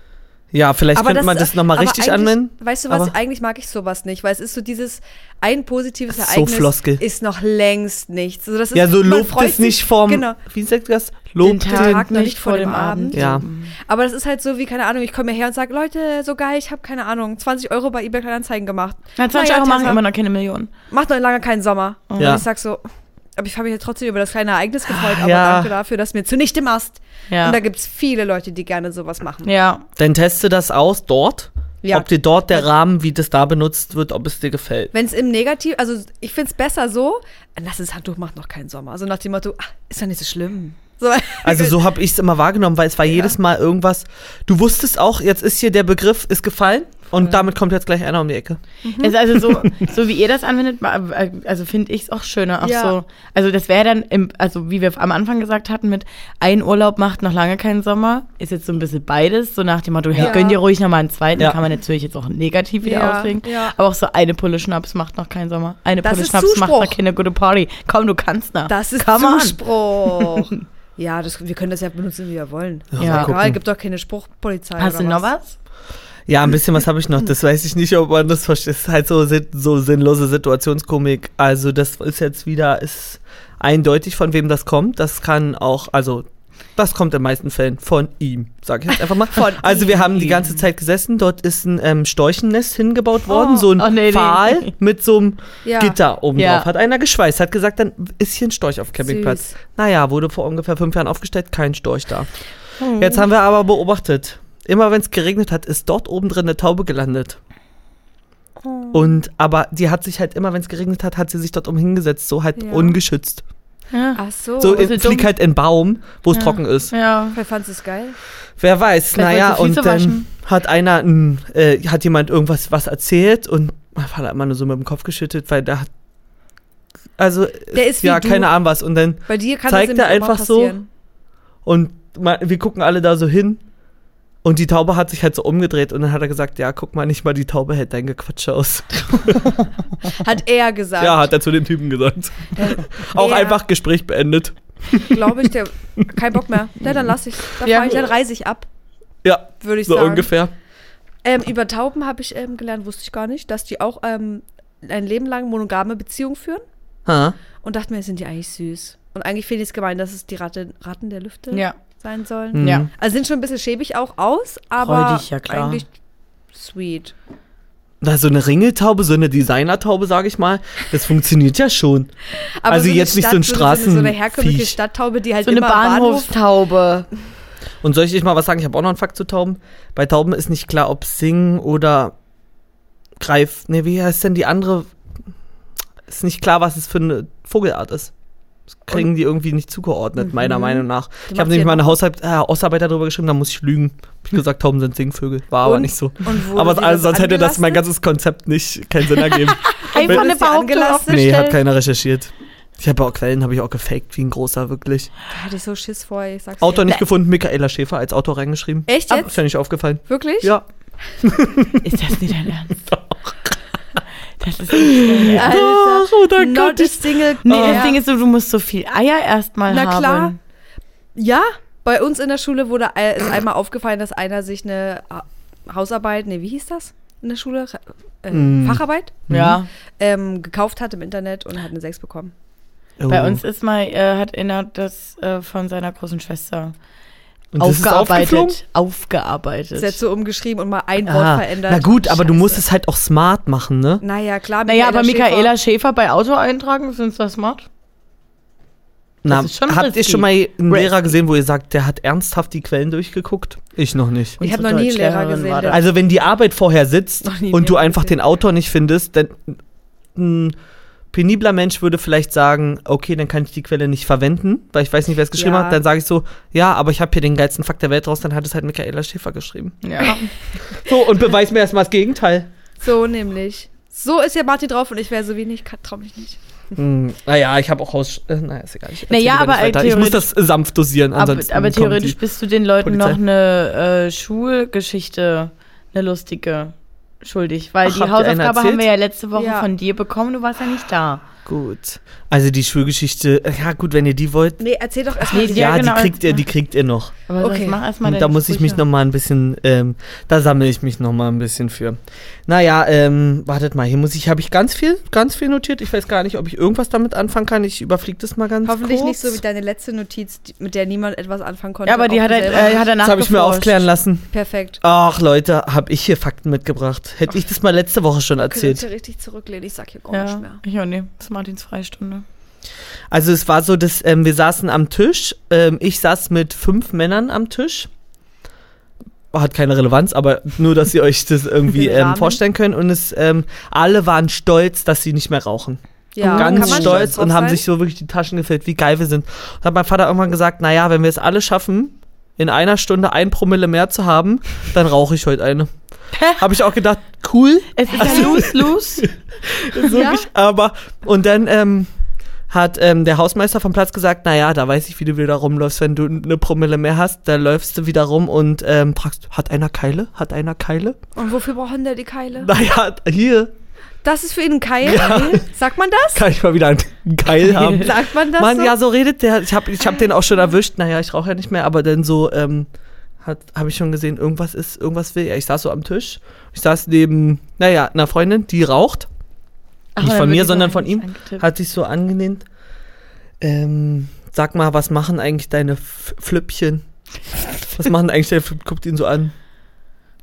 Ja, vielleicht Aber könnte man das nochmal richtig anwenden. Weißt du was? aber- eigentlich mag ich sowas nicht, weil es ist so dieses ein positives So Ereignis Floskel. ist noch längst nichts. Also das ist, Ja, so lobt es nicht vom. Genau. Wie sagt das? Den Lobt Tag, Tag noch nicht vor dem Abend. Ja. Aber das ist halt so wie, keine Ahnung, ich komme her und sage, Leute, so geil, ich habe, keine Ahnung, 20 Euro bei eBay Kleinanzeigen gemacht. Na, 20 Naja, Euro machen immer noch keine Millionen. Macht noch lange keinen Sommer. Ja. Und ich sag so, aber ich habe mich jetzt trotzdem über das kleine Ereignis gefreut, aber Ja. danke dafür, dass du mir zunichte machst. Ja. Und da gibt es viele Leute, die gerne sowas machen. ja. Dann teste das aus dort. Ja. Ob dir dort der Rahmen, wie das da benutzt wird, ob es dir gefällt. Wenn es im Negativ, also ich finde es besser so, lass das Handtuch macht noch keinen Sommer. Also nach dem Motto, ach, ist doch nicht so schlimm. So, Also so habe ich es immer wahrgenommen, weil es war jedes Mal irgendwas. Du wusstest auch, jetzt ist hier der Begriff ist gefallen und damit kommt jetzt gleich einer um die Ecke. Es ist also so, so wie ihr das anwendet, äh, also finde ich es auch schöner. Auch Ja. so, also das wäre dann, im, also wie wir am Anfang gesagt hatten, mit ein Urlaub macht noch lange keinen Sommer, ist jetzt so ein bisschen beides, so nach dem Motto, hey, Ja. gönn dir ruhig nochmal einen zweiten, Ja. kann man natürlich jetzt auch negativ wieder Ja, auslegen. ja. Aber auch so eine Pulle Schnaps macht noch keinen Sommer. Eine Das Pulle ist Schnaps macht Zuspruch. noch keine gute Party. Komm, du kannst noch. das ist Come. Zuspruch. ja, das, wir können das ja benutzen, wie wir wollen. Ja, mal egal, gibt doch keine Spruchpolizei. Hast oder du noch was? Ja, ein bisschen was habe ich noch. Das weiß ich nicht, ob man das versteht. Das ist halt so, so sinnlose Situationskomik. Also das ist jetzt wieder, ist eindeutig, von wem das kommt. Das kann auch, also das kommt in den meisten Fällen von ihm, sage ich jetzt einfach mal. Von also wir haben die ganze Zeit gesessen. Dort ist ein ähm, Storchennest hingebaut worden, Oh. so ein Oh, nee, nee. Pfahl mit so einem Ja. Gitter oben Ja. drauf. Hat einer geschweißt, hat gesagt, dann ist hier ein Storch auf Campingplatz. Süß. Naja, wurde vor ungefähr fünf Jahren aufgestellt, kein Storch da. Hm. Jetzt haben wir aber beobachtet, immer wenn es geregnet hat, ist dort oben drin eine Taube gelandet. Und aber die hat sich halt immer, wenn es geregnet hat, hat sie sich dort um hingesetzt, so halt Ja. ungeschützt. Ja. Ach so. So dumm? fliegt halt in einen Baum, wo es Ja. trocken ist. ja. Fandst du es geil. Wer weiß, Vielleicht naja, und dann waschen. hat einer, ein, äh, hat jemand irgendwas was erzählt und hat er immer nur so mit dem Kopf geschüttelt, weil da hat, also, Der ist wie ja, keine Ahnung was. Und dann, Bei dir kann Zeigt das er einfach so? passieren. und ma- wir gucken alle da so hin. Und die Taube hat sich halt so umgedreht und dann hat er gesagt, ja, guck mal, nicht mal die Taube hält dein Gequatsch aus. Hat er gesagt. Ja, hat er zu dem Typen gesagt. Auch er- einfach Gespräch beendet. Glaube ich, der. Kein Bock mehr. Ja, dann lass ich. Dann, Ja. ich, dann reise ich ab, Ja, würde ich so sagen. ungefähr. Ähm, über Tauben habe ich ähm, gelernt, wusste ich gar nicht, dass die auch ähm, ein Leben lang monogame Beziehungen führen. Ha. Und dachte mir, sind die eigentlich süß. Und eigentlich finde ich es gemein, dass es die Ratte, Ratten der Lüfte Ja. Sein sollen. Mhm. Ja. Also sind schon ein bisschen schäbig auch aus, aber Freudig, ja klar. eigentlich sweet. Na, so eine Ringeltaube, so eine Designertaube, sage ich mal, das funktioniert ja schon. Aber Also eine jetzt nicht so ein so eine- So eine herkömmliche Stadttaube, die halt So eine immer am Bahnhof Bahnhofstaube. Und soll ich euch mal was sagen? Ich habe auch noch einen Fakt zu Tauben. Bei Tauben ist nicht klar, ob Singen oder Greif. Ne, wie heißt denn die andere? Ist nicht klar, was es für eine Vogelart ist. Das kriegen die irgendwie nicht zugeordnet, meiner Mhm. Meinung nach. Du Ich habe nämlich mal eine Haushalt, äh, Hausarbeit darüber geschrieben, da muss ich lügen. Ich gesagt, Tauben sind Singvögel. War aber Und? nicht so. Und Aber also, sonst hätte das mein ganzes Konzept nicht keinen Sinn ergeben. Einfach eine Behauptung nee, hat keiner recherchiert. Ich habe auch Quellen, habe ich auch gefaked, wie ein großer, wirklich. Da hatte ich so Schiss vor, ich sag's Autor nicht gefunden, Michaela Schäfer als Autor reingeschrieben. Echt Ist jetzt? ja nicht aufgefallen. Wirklich? Ja. Ist das nicht dein Ernst? Das ist nicht dein Ernst. Ach, oh Not Gott. a single. Nee, Ja. das Ding ist so, du musst so viel Eier erstmal Na haben. klar. Ja, bei uns in der Schule wurde ist einmal aufgefallen, dass einer sich eine Ha- Hausarbeit, nee, wie hieß das in der Schule? Äh, Mm. Facharbeit Ja. ähm, gekauft hat im Internet und hat eine 6 bekommen. Bei Oh. uns ist mal, äh, hat einer das äh, von seiner großen Schwester Und aufgearbeitet. Aufgearbeitet. Sätze umgeschrieben und mal ein Wort Ah, verändert. na gut, aber du Scheiße. musst es halt auch smart machen, ne? Naja, klar. Naja, aber Schäfer- Michaela Schäfer bei Auto eintragen, sind das smart? Na, ist schon habt ihr schon mal einen Risky. Lehrer gesehen, wo ihr sagt, der hat ernsthaft die Quellen durchgeguckt? Ich noch nicht. Ich habe noch nie einen Lehrer gesehen. Also wenn die Arbeit vorher sitzt und du einfach gesehen. den Autor nicht findest, dann ein penibler Mensch würde vielleicht sagen, okay, dann kann ich die Quelle nicht verwenden, weil ich weiß nicht, wer es geschrieben Ja. hat. Dann sage ich so, ja, aber ich habe hier den geilsten Fakt der Welt raus, dann hat es halt Michaela Schäfer geschrieben. Ja. So, und beweis mir erstmal das Gegenteil. So nämlich. So ist ja Martin drauf und ich wäre so wenig, kann- trau mich nicht. Hm, naja, ich habe auch Haus... Äh, naja, ist egal. Ich Naja, aber nicht weiter. Ich muss das sanft dosieren, aber, ansonsten aber kommen theoretisch bist du den Leuten Polizei. noch eine äh, Schulgeschichte, eine lustige, schuldig. Weil Ach, die Hausaufgabe haben wir ja letzte Woche Ja. von dir bekommen, du warst ja nicht da. Gut. Also die Schulgeschichte, ja gut, wenn ihr die wollt, Nee, erzähl doch erstmal. Nee, die- Ja, ja, genau, die kriegt ihr, die kriegt ihr noch. Aber Okay. mach erstmal Und da muss ich mich noch mal ein bisschen, ähm, da sammle ich mich noch mal ein bisschen für. Naja, ähm, wartet mal, hier muss ich, habe ich ganz viel, ganz viel notiert. Ich weiß gar nicht, ob ich irgendwas damit anfangen kann. Ich überfliege das mal ganz Hoffentlich kurz. nicht so wie deine letzte Notiz, die- mit der niemand etwas anfangen konnte. Ja, aber die hat er, äh, nicht. hat er Das habe ich mir aufklären lassen. Perfekt. Ach Leute, habe ich hier Fakten mitgebracht. Hätte ich das mal letzte Woche schon erzählt. hier richtig zurücklehnen. Ich sag hier gar nicht Ja, mehr. ich auch nicht. Das ist Martins Freistunde. Also es war so, dass ähm, wir saßen am Tisch. Ähm, ich saß mit fünf Männern am Tisch. Hat keine Relevanz, aber nur, dass ihr euch das irgendwie ähm, vorstellen könnt. Und es, ähm, alle waren stolz, dass sie nicht mehr rauchen. Ja, Ganz stolz und haben sein? sich so wirklich die Taschen gefüllt, wie geil wir sind. Und hat mein Vater irgendwann gesagt, naja, wenn wir es alle schaffen, in einer Stunde ein Promille mehr zu haben, dann rauche ich heute eine. Habe ich auch gedacht, cool. Es ist Also- ja lose-lose. Das ist wirklich, aber, und dann ähm, hat ähm, der Hausmeister vom Platz gesagt, naja, da weiß ich, wie du wieder rumläufst, wenn du eine Promille mehr hast, da läufst du wieder rum und ähm, fragst, hat einer Keile? Hat einer Keile? Und wofür brauchen der die Keile? Naja, hier Das ist für ihn ein Keil? Ja. Sagt man das? kann ich mal wieder einen Keil haben. Sagt man das Mann, so? ja, so redet der. Ich habe ich hab den auch schon erwischt. Naja, ich rauche ja nicht mehr, aber dann so, ähm, habe ich schon gesehen, irgendwas ist, irgendwas will er. Ich saß so am Tisch. Ich saß neben, naja, einer Freundin, die raucht. Nicht von mir, sondern von ihm. Hat sich so angelehnt. Ähm, sag mal, was machen eigentlich deine F Flüppchen? Was machen eigentlich deine Flüppchen? Guckt ihn so an.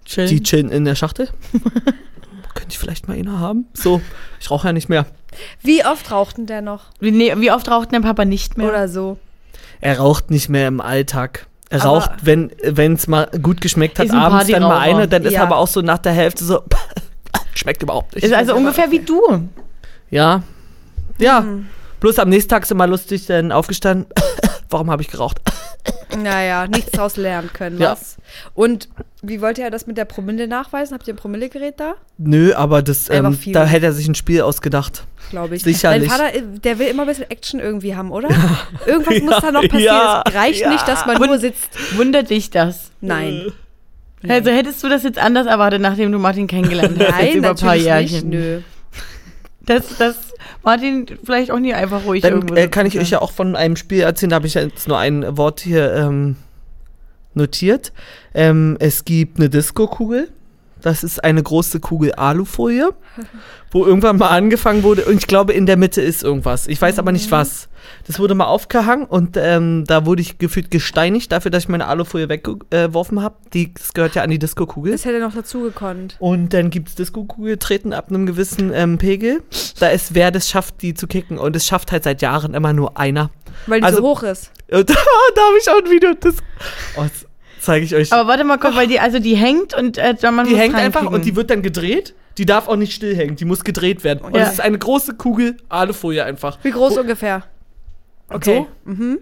Chill. Die chillen in der Schachtel. Könnte ich vielleicht mal eine haben? So, ich rauche ja nicht mehr. Wie oft raucht denn der noch? Wie, nee, wie oft raucht denn der Papa nicht mehr? Oder so? Er raucht nicht mehr im Alltag. Er Aber- raucht, wenn es mal gut geschmeckt hat, Ist abends dann mal eine, dann ist Ja. aber auch so nach der Hälfte so, schmeckt überhaupt nicht. ist also ungefähr wie du. Ja. Ja. Hm. Bloß am nächsten Tag ist immer lustig, dann aufgestanden. Warum habe ich geraucht? Naja, nichts draus lernen können, Ja. was? Und wie wollt ihr das mit der Promille nachweisen? Habt ihr ein Promillegerät da? Nö, aber das, ähm, da hätte er sich ein Spiel ausgedacht. Glaube ich. Sicherlich. Dein Vater, äh, der will immer ein bisschen Action irgendwie haben, oder? Irgendwas muss da noch passieren. Ja, es reicht ja. nicht, dass man nur sitzt. Wundert dich das? Nein. Also hättest du das jetzt anders erwartet, nachdem du Martin kennengelernt hast? jetzt Nein, über ein paar natürlich Jährchen. nicht. Nö. Dass, dass Martin vielleicht auch nie einfach ruhig Dann irgendwo äh, kann ich euch ja auch von einem Spiel erzählen, da habe ich ja jetzt nur ein Wort hier ähm, notiert. Ähm, es gibt eine Disco-Kugel. Das ist eine große Kugel Alufolie, wo irgendwann mal angefangen wurde. Und ich glaube, in der Mitte ist irgendwas. Ich weiß aber nicht was. Das wurde mal aufgehangen und ähm, da wurde ich gefühlt gesteinigt dafür, dass ich meine Alufolie weggeworfen habe. Die, das gehört ja an die Disco-Kugel. Das hätte noch dazu gekonnt. Und dann gibt es Disco-Kugel treten ab einem gewissen ähm, Pegel. Da ist, wer das schafft, die zu kicken. Und es schafft halt seit Jahren immer nur einer. Weil die Also- so hoch ist. Und da habe ich auch ein Video. Das oh, zeige ich euch. Aber warte mal kurz, weil die, also die hängt und äh, man die muss hängt einfach und die wird dann gedreht. Die darf auch nicht still hängen. Die muss gedreht werden. Und Ja. es ist eine große Kugel Alufolie einfach. Wie groß Wo- ungefähr? Okay. So? Mhm.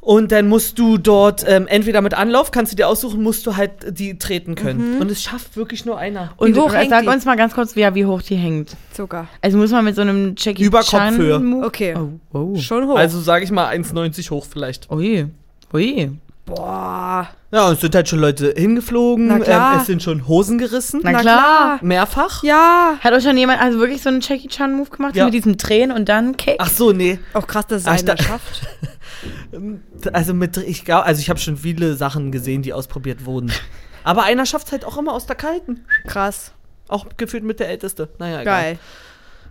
Und dann musst du dort ähm, entweder mit Anlauf, kannst du dir aussuchen, musst du halt die treten können. Und es schafft wirklich nur einer. Und hoch hängt sag die? uns mal ganz kurz, ja, wie hoch die hängt. Sogar. Also muss man mit so einem Jackie Über Kopfhöhe. Okay. Oh, oh. Schon hoch. Also sage ich mal 1,90 hoch vielleicht. Ui. Ui. Boah. Ja, und es sind halt schon Leute hingeflogen. Na klar. Ähm, es sind schon Hosen gerissen. Na klar. Mehrfach. Ja. Hat euch schon jemand also wirklich so einen Jackie Chan Move gemacht Ja. mit diesem Drehen und dann Kick? Ach so, nee. Auch krass, dass es Ach, ich einer schafft. Also mit ich glaub, also ich habe schon viele Sachen gesehen, die ausprobiert wurden. Aber einer schafft halt auch immer aus der kalten. Krass. Auch gefühlt mit der Älteste. Naja, egal. Geil.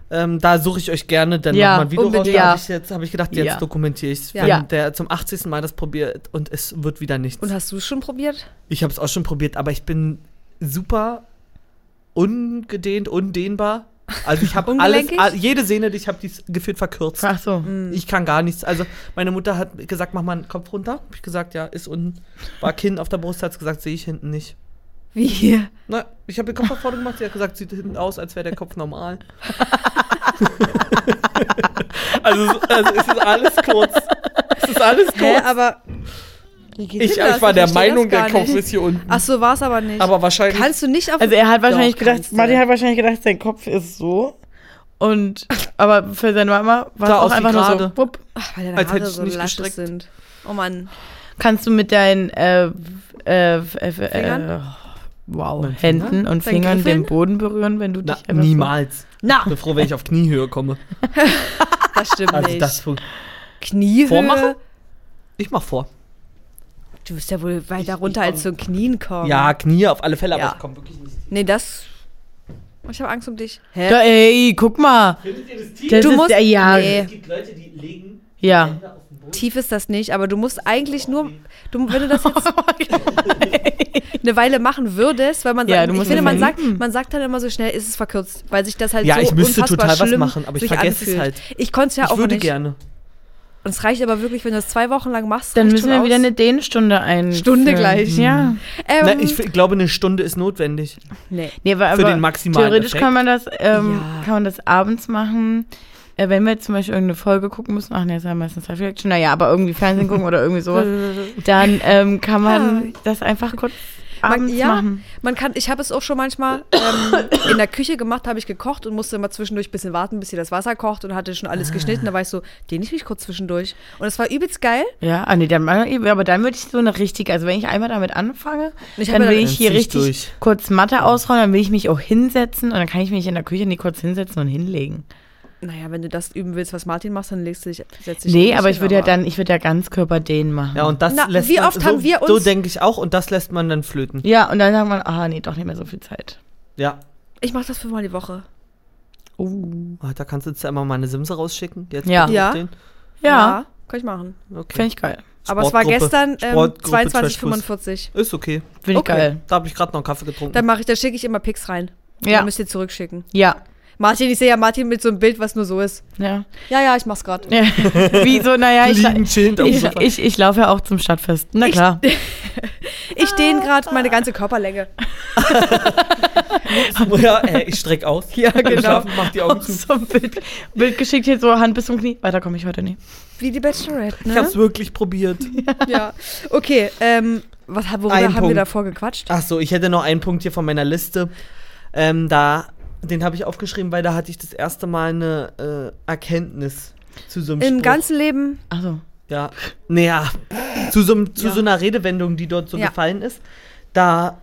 Ähm, da suche ich euch gerne dann Ja, nochmal ein Video raus. unbedingt. Da Ja. habe ich, jetzt- hab ich gedacht, jetzt Ja. dokumentiere ich es. Wenn Ja. der zum 80. Mal das probiert und es wird wieder nichts. Und hast du es schon probiert? Ich habe es auch schon probiert, aber ich bin super ungedehnt, undehnbar. Also ich habe alles, jede Sehne, die ich habe, die ist gefühlt verkürzt. Ach so. Ich kann gar nichts. Also meine Mutter hat gesagt, mach mal einen Kopf runter. Hab ich gesagt, ja, ist unten. War Kinn auf der Brust, hat gesagt, sehe ich hinten nicht. Wie? Na, ich habe den Kopf nach vorne gemacht, sie hat gesagt, sieht hinten aus, als wäre der Kopf normal. also, es- also es ist alles kurz. Es ist alles kurz. Hä, aber. Ich, ich war der Meinung, der Kopf nicht. ist hier unten. Ach so, war es aber nicht. aber wahrscheinlich. Kannst du nicht auf. Also er hat wahrscheinlich Doch, gedacht. Martin hat wahrscheinlich gedacht, sein Kopf ist so. Und aber für seine Mama war es auch einfach nur gerade. so. Wupp. Ach, weil deine als Haare hättest so du nicht gestreckt. sind. Oh Mann. Kannst du mit deinen äh, äh, äh, äh, Fingern? Wow, Mit Händen und Deinen Fingern Griffeln? den Boden berühren, wenn du Na, dich einfach so- niemals. Na, Ich bin froh, wenn ich auf Kniehöhe komme. das stimmt Also nicht. das Kniehöhe. Vormachen? Ich mach vor. Du bist ja wohl weiter Ich- runter ich als zu Knien kommen. Ja, Knie auf alle Fälle, aber Ja. ich komme wirklich nicht. Nee, das. Ich habe Angst um dich. Hä? Da, ey, guck mal. Findet ihr das tief? Das Du ist, musst- ja, ja, Nee. Es gibt Leute, die legen ja. Hände auf. Tief ist das nicht, aber du musst eigentlich nur, du, wenn du das jetzt eine Weile machen würdest, weil man Ja, sagt, ich finde, es man sagt, man sagt dann immer so schnell, ist es verkürzt, weil sich das halt Ja, so ich müsste unfassbar total was schlimm machen, aber ich vergesse es anfühlt. halt. Ich konnte es ja ich auch würde nicht. gerne. Und es reicht aber wirklich, wenn du das zwei Wochen lang machst. Dann müssen wir wieder eine Dehnstunde ein. Stunde gleich. Ja. Ähm, Na, ich glaube, eine Stunde ist notwendig. nee. Nee, aber, Für den maximalen Theoretisch Effekt. kann man das, ähm, Ja. kann man das abends machen. Äh, wenn wir jetzt zum Beispiel irgendeine Folge gucken müssen, ach nee, ist ja meistens Live Reaction, naja, aber irgendwie Fernsehen gucken oder irgendwie sowas, dann ähm, kann man das einfach kurz abends ja, machen. Man kann, ich habe es auch schon manchmal ähm, in der Küche gemacht, habe ich gekocht und musste immer zwischendurch ein bisschen warten, bis hier das Wasser kocht und hatte schon alles geschnitten. Da war ich so, den ich mich kurz zwischendurch. Und es war übelst geil. Ja, ah, nee, dann, aber dann würde ich so eine richtige, also wenn ich einmal damit anfange, Ich dann will ja- ich hier Dann richtig durch. kurz Matte ausräumen, dann will ich mich auch hinsetzen und dann kann ich mich in der Küche nicht kurz hinsetzen und hinlegen. Naja, wenn du das üben willst, was Martin macht, dann legst du dich, setzt dich Nee, aber ich würde ja dann, ich würde ja Ganzkörper dehnen machen. Ja, und das Na, lässt wie man, oft so, haben wir So uns- denke ich auch und das lässt man dann flöten. Ja, und dann sagt man, ah nee, doch nicht mehr so viel Zeit. Ja. Ich mache das fünfmal die Woche. Oh. Oh, da kannst du jetzt einmal mal eine Simse rausschicken. Jetzt Ja. Ja. den. Ja, kann ich machen. Okay. finde ich geil. Aber es war Sportgruppe- gestern ähm, Sportgruppe 22,45. Ist okay. Finde ich Okay. geil. Da habe ich gerade noch einen Kaffee getrunken. Dann mache ich, da schicke ich immer Pics rein. Ja. Dann müsst ihr zurückschicken. Ja. Martin, ich sehe ja Martin mit so einem Bild, was nur so ist. Ja. Ja, ja, ich mach's gerade. ja. Wie so, naja, ich, ich, ich, ich laufe ja auch zum Stadtfest. Na klar. Ich dehne gerade meine ganze Körperlänge. ja, äh, ich streck aus. Ja, genau. Schlafen, mach die Augen zu. so ein Bild, Bild geschickt hier so Hand bis zum Knie. Weiter komme ich heute nicht. Wie die Bachelorette, Ich ne? hab's wirklich probiert. Ja. Okay, ähm, was, worüber Ein haben wir Punkt. davor gequatscht? Ach so, ich hätte noch einen Punkt hier von meiner Liste. Ähm, da, den habe ich aufgeschrieben, weil da hatte ich das erste Mal eine äh, Erkenntnis zu so einem Im Spruch. ganzen Leben. Achso. Ja, naja, zu, so, zu Ja. so einer Redewendung, die dort so Ja. gefallen ist. Da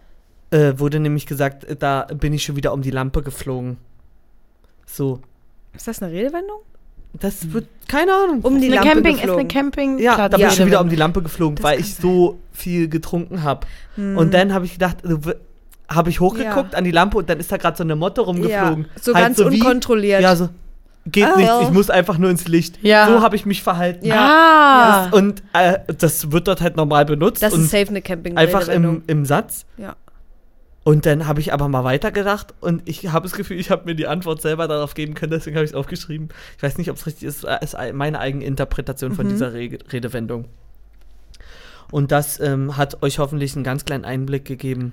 äh, wurde nämlich gesagt, äh, da bin ich schon wieder um die Lampe geflogen. So, Ist das eine Redewendung? das wird, keine Ahnung. Um die Eine Lampe Camping ist geflogen. eine Camping. ja, da bin Ja. ich schon wieder um die Lampe geflogen, Das weil ich so viel getrunken habe. Hm. Und dann habe ich gedacht, habe ich hochgeguckt Ja. an die Lampe und dann ist da gerade so eine Motte rumgeflogen. Ja, so Halt ganz wie- unkontrolliert. Ja, so. Geht Ah, nichts, ich muss einfach nur ins Licht. Ja. So habe ich mich verhalten. Ja. Ah. Und äh, das wird dort halt normal benutzt. das und ist safe eine camping einfach im, im Satz. Ja. Und dann habe ich aber mal weitergedacht und ich habe das Gefühl, ich habe mir die Antwort selber darauf geben können, deswegen habe ich es aufgeschrieben. Ich weiß nicht, ob es richtig ist, es ist meine eigene Interpretation von Mhm. dieser Re Redewendung. Und das ähm, hat euch hoffentlich einen ganz kleinen Einblick gegeben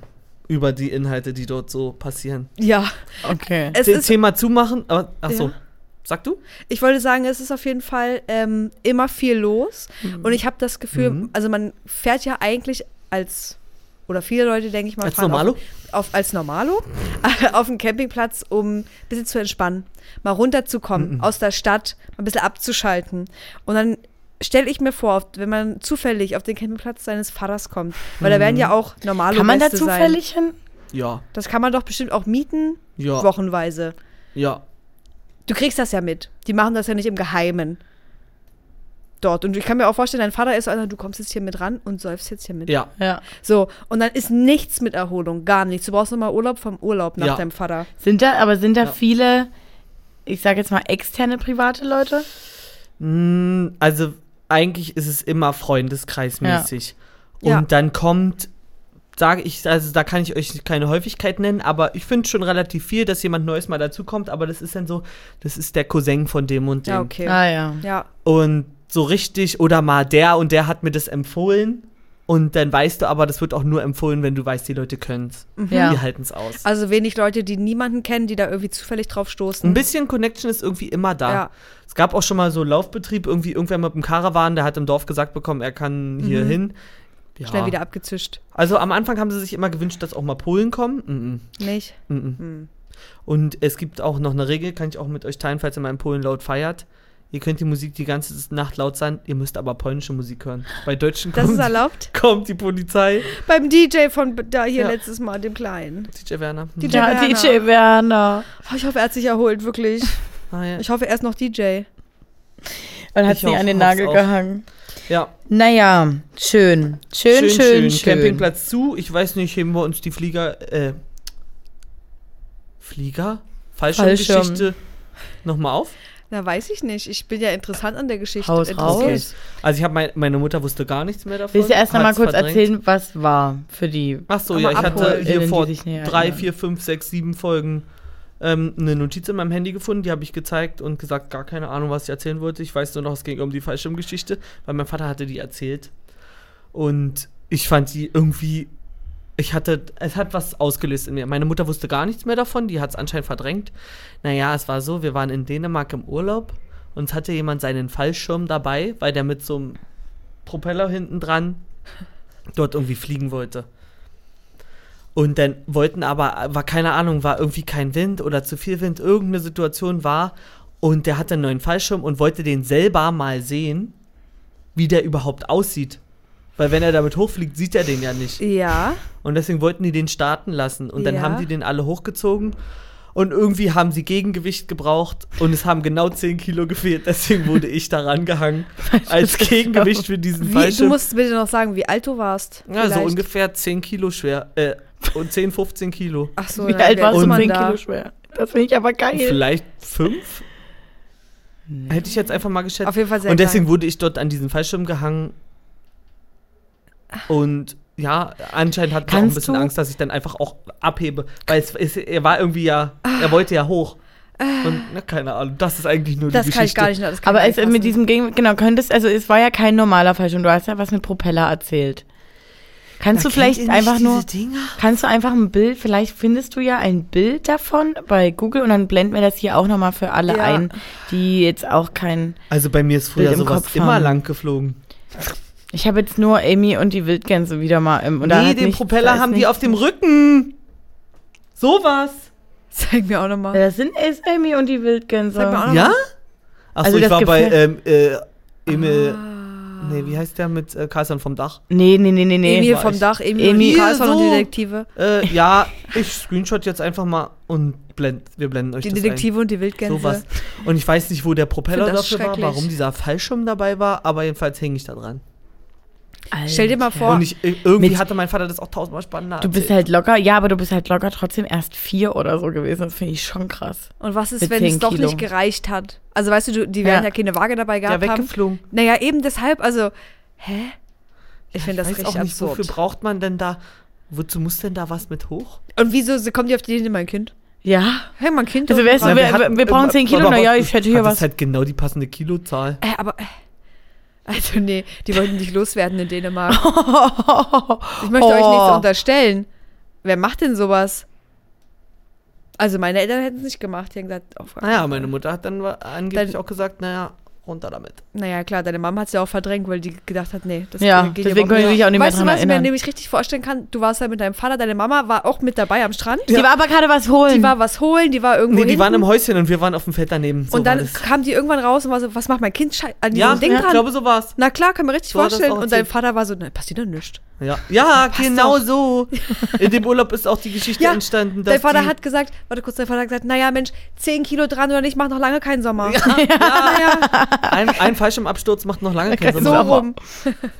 über die Inhalte, die dort so passieren. Ja. Okay. Es ist, Thema zumachen, aber, ach so. Ja. Sag du? Ich wollte sagen, es ist auf jeden Fall ähm, immer viel los. Und ich habe das Gefühl, Mhm. also man fährt ja eigentlich als, oder viele Leute, denke ich mal, Als fahren Normalo? Auf, auf, als Normalo auf dem Campingplatz, um ein bisschen zu entspannen, mal runterzukommen Mhm. aus der Stadt, mal ein bisschen abzuschalten. Und dann stelle ich mir vor, wenn man zufällig auf den Campingplatz seines Vaters kommt, weil da werden ja auch normale Kann man da Gäste sein. zufällig hin? Ja. Das kann man doch bestimmt auch mieten, Ja. wochenweise. Ja. Du kriegst das ja mit. Die machen das ja nicht im Geheimen. Dort. Und ich kann mir auch vorstellen, dein Vater ist so einer, du kommst jetzt hier mit ran und säufst jetzt hier mit. Ja. Ja. So, und dann ist nichts mit Erholung, gar nichts. Du brauchst nochmal Urlaub vom Urlaub nach Ja. deinem Vater. Sind da, aber sind da Ja. viele, ich sage jetzt mal, externe private Leute? Mm, Also eigentlich ist es immer freundeskreismäßig. Ja. Und dann kommt, sage ich, also da kann ich euch keine Häufigkeit nennen, aber ich finde schon relativ viel, dass jemand Neues mal dazukommt, aber das ist dann so, das ist der Cousin von dem und dem. Ja, okay. Ah ja. Ja. Und so richtig, oder mal der und der hat mir das empfohlen. Und dann weißt du aber, das wird auch nur empfohlen, wenn du weißt, die Leute können es. Ja. Die halten es aus. Also wenig Leute, die niemanden kennen, die da irgendwie zufällig drauf stoßen. Ein bisschen Connection ist irgendwie immer da. Ja. Es gab auch schon mal so Laufbetrieb, irgendwie irgendwer mit dem Caravan, der hat im Dorf gesagt bekommen, er kann hier hin. Ja. Schnell wieder abgezischt. Also am Anfang haben sie sich immer gewünscht, dass auch mal Polen kommen. Mm Nicht? -mm, mm -mm. Hm. Und es gibt auch noch eine Regel, kann ich auch mit euch teilen, falls ihr mal in Polen laut feiert. Ihr könnt die Musik die ganze Nacht laut sein, ihr müsst aber polnische Musik hören. Bei Deutschen Das kommt, ist erlaubt? kommt die Polizei. Beim DJ von da hier Ja. letztes Mal, dem Kleinen. DJ Werner. DJ Ja, Werner. DJ Werner. Oh, ich hoffe, er hat sich erholt, wirklich. Ah, ja. Ich hoffe, er ist noch DJ. Und hat Ich sie an den Nagel auch. gehangen. ja. Naja, schön. Schön, schön, schön. Campingplatz zu. Ich weiß nicht, heben wir uns die Flieger, äh, Flieger? Fallschirmgeschichte nochmal auf? Na, weiß ich nicht. Ich bin ja interessant an der Geschichte. Haus raus. Also ich habe mein, meine Mutter wusste gar nichts mehr davon. Willst du erst noch mal hat's kurz verdrängt. erzählen, was war für die? Ach so, ja, ich hatte hier vor drei, erinnern. vier, fünf, sechs, sieben Folgen ähm, eine Notiz in meinem Handy gefunden, die habe ich gezeigt und gesagt, gar keine Ahnung, was ich erzählen wollte. Ich weiß nur noch, es ging um die Fallschirmgeschichte, weil mein Vater hatte die erzählt. Und ich fand die irgendwie, ich hatte, es hat was ausgelöst in mir. Meine Mutter wusste gar nichts mehr davon, die hat es anscheinend verdrängt. Naja, es war so, wir waren in Dänemark im Urlaub und hatte jemand seinen Fallschirm dabei, weil der mit so einem Propeller hinten dran dort irgendwie fliegen wollte. Und dann wollten aber, war keine Ahnung, war irgendwie kein Wind oder zu viel Wind, irgendeine Situation war. Und der hatte einen neuen Fallschirm und wollte den selber mal sehen, wie der überhaupt aussieht. Weil wenn er damit hochfliegt, sieht er den ja nicht. Ja. Und deswegen wollten die den starten lassen. Und dann Ja. haben die den alle hochgezogen. Und irgendwie haben sie Gegengewicht gebraucht und es haben genau 10 Kilo gefehlt. Deswegen wurde ich da rangehangen als Gegengewicht für diesen Wie, du Fallschirm. musst bitte noch sagen, wie alt du warst. Ja, so ungefähr 10 Kilo schwer. Äh, und 10, 15 Kilo. Ach so, Wie alt warst du? man 10 da? Kilo schwer. Das finde ich aber geil. Vielleicht 5? Hätte ich jetzt einfach mal geschätzt. Auf jeden Fall sehr und deswegen klein. wurde ich dort an diesen Fallschirm gehangen. Und ja, anscheinend hat man auch ein bisschen du- Angst, dass ich dann einfach auch abhebe. Weil es, es, er war irgendwie ja, er Ah. wollte ja hoch. Und na, keine Ahnung, das ist eigentlich nur Das die kann ich Geschichte. gar nicht. Das kann aber es, nicht mit diesem Gegen, genau, könntest, also es war ja kein normaler Fallschirm. Du hast ja was mit Propeller erzählt. Kannst Na, du vielleicht einfach nur, Dinger? kannst du einfach ein Bild, vielleicht findest du ja ein Bild davon bei Google und dann blenden wir das hier auch nochmal für alle Ja. ein, die jetzt auch kein, Also bei mir ist früher Bild im sowas Kopf immer lang geflogen. Ich habe jetzt nur Amy und die Wildgänse wieder mal im, und nee, hat den nichts- Propeller haben die auf dem Rücken. Sowas. Zeig mir auch nochmal. das sind ist Amy und die Wildgänse. Sag mal auch noch Ja? Achso, Also ich das war bei ähm, äh, Emil. Ah. Nee, wie heißt der mit äh, Karlsson vom Dach? Nee, nee, nee, nee, nee. Emil vom ich. Dach, Emil, Emil, und Karlsson und die so. Detektive. Äh, ja, ich screenshot jetzt einfach mal und blend, wir blenden euch Die das ein. Detektive und die Wildgänse. Sowas. Und ich weiß nicht, wo der Propeller dafür war, warum dieser Fallschirm dabei war, aber jedenfalls hing ich da dran. Stell dir mal vor, Und ich, äh, irgendwie Mit- hatte mein Vater das auch tausendmal spannender. Du bist erzählt. halt locker, ja, aber du bist halt locker trotzdem erst vier oder so gewesen. Das finde ich schon krass. und was ist, mit wenn 10 es doch Kilo. nicht gereicht hat? Also weißt du, du die werden Ja. ja keine Waage dabei ja gehabt haben. weggeflogen. Naja, eben deshalb, also, hä? Ich finde das weiß richtig auch nicht, absurd. wofür braucht man denn da, wozu muss denn da was mit hoch? Und wieso so kommt die auf die Idee, mein Kind? Ja. Hey, mein Kind. Also du- dran. wir- wir- wir brauchen 10 Kilo, aber- na ja, ich hätte hier was. Das ist halt genau die passende Kilozahl. äh, aber, äh, also nee, die wollten dich loswerden in Dänemark. Ich möchte euch nichts Oh. unterstellen. Wer macht denn sowas? Also meine Eltern hätten es nicht gemacht. Die haben gesagt, gar Naja, meine. Mutter hat dann angeblich Dann- auch gesagt, naja, runter damit. Naja, klar, deine Mama hat es ja auch verdrängt, weil die gedacht hat, nee, das Ja, geht deswegen können die sich auch nicht mehr Weißt du, dran was ich mir erinnern. nämlich richtig vorstellen kann? Du warst da mit deinem Vater, deine Mama war auch mit dabei am Strand. Die war aber gerade was holen. Die war was holen, die war irgendwo Nee, die waren hinten. im Häuschen und wir waren auf dem Feld daneben. So und dann kam die irgendwann raus und war so, was macht mein Kind schei- an diesem ja, Ding ja, ich dran? glaube, so war's. Na klar, kann man richtig So vorstellen. Und dein. Vater war so, na, passiert doch nichts. Ja, ja Passt genau doch. so. In dem Urlaub ist auch die Geschichte Ja, entstanden, dass Dein Vater hat gesagt, warte kurz, dein Vater hat gesagt, naja, Mensch, 10 Kilo dran oder nicht, macht noch lange keinen Sommer. Ja, ja. Ein, ein Fallschirmabsturz macht noch lange keinen so Sommer. rum.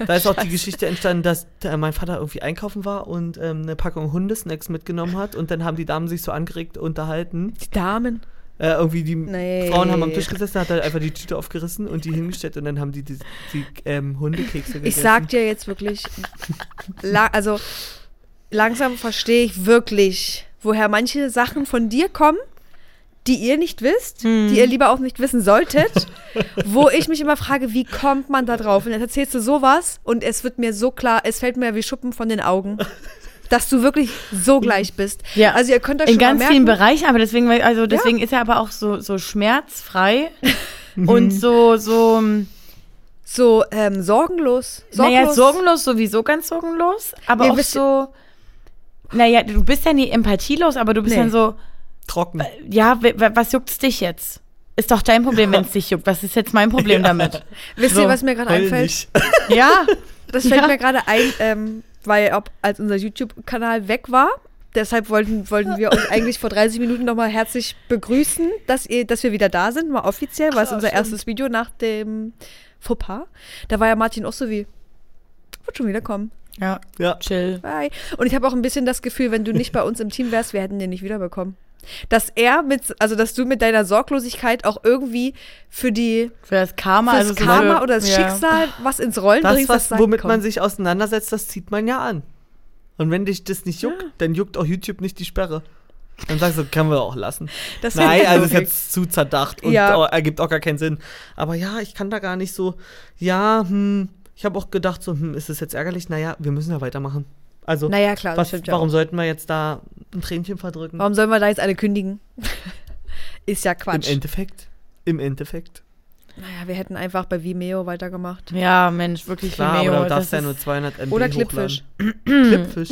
Da ist auch die Geschichte entstanden, dass äh, mein Vater irgendwie einkaufen war und ähm, eine Packung Hundesnacks mitgenommen hat und dann haben die Damen sich so angeregt unterhalten. Die Damen. Äh, irgendwie die Nee. Frauen haben am Tisch gesessen, hat er einfach die Tüte aufgerissen und die hingestellt und dann haben die die, die ähm, Hundekekse gegessen. Ich sag dir jetzt wirklich, also langsam verstehe ich wirklich, woher manche Sachen von dir kommen, die ihr nicht wisst, Hm. die ihr lieber auch nicht wissen solltet, wo ich mich immer frage, wie kommt man da drauf? Und jetzt erzählst du sowas und es wird mir so klar, es fällt mir wie Schuppen von den Augen, dass du wirklich so gleich bist. Ja. Also ihr könnt euch in schon mal ganz merken, vielen Bereichen, aber deswegen, also deswegen ist er aber auch so, so schmerzfrei und so, so, so ähm, sorgenlos. naja, sorgenlos sowieso ganz sorgenlos, aber Nee, auch so, naja, du bist ja nie empathielos, aber du bist Nee. dann so, Trocken. ja, w- w- was juckt's dich jetzt? Ist doch dein Problem, wenn es dich juckt. Was ist jetzt mein Problem damit? Wisst So, ihr, was mir gerade einfällt? nicht. Ja, Das fällt Ja. mir gerade ein, ähm, weil ob, als unser YouTube-Kanal weg war, deshalb wollten, wollten wir euch eigentlich vor 30 Minuten nochmal herzlich begrüßen, dass, ihr, dass wir wieder da sind, mal offiziell, weil es unser erstes Video nach dem Fauxpas. Da war ja Martin auch so wie, wird schon wieder kommen. ja, Ja. chill. Bye. Und ich habe auch ein bisschen das Gefühl, wenn du nicht bei uns im Team wärst, wir hätten den nicht wiederbekommen. Dass er mit, also dass du mit deiner Sorglosigkeit auch irgendwie für die Für das Karma, also das Karma für- oder das ja. Schicksal was ins Rollen Das, bringst, was, womit komm. man sich auseinandersetzt, das zieht man ja an. Und wenn dich das nicht juckt, dann juckt auch YouTube nicht die Sperre. Dann sagst du, können wir auch lassen. Das Nein, also ist jetzt zu zerdacht und Ja. auch, ergibt auch gar keinen Sinn. Aber ja, ich kann da gar nicht so, ja, hm, ich habe auch gedacht, so, hm, ist es jetzt ärgerlich? Naja, wir müssen ja weitermachen. Also, Naja, klar, was, stimmt ja warum auch. sollten wir jetzt da ein Tränchen verdrücken? Warum sollen wir da jetzt alle kündigen? Ist ja Im Quatsch. Endeffekt, im Endeffekt. Naja, wir hätten einfach bei Vimeo weitergemacht. Ja, Mensch, wirklich Klar, Vimeo, du das ja nur 200 MB Oder. Clipfish. Clipfish,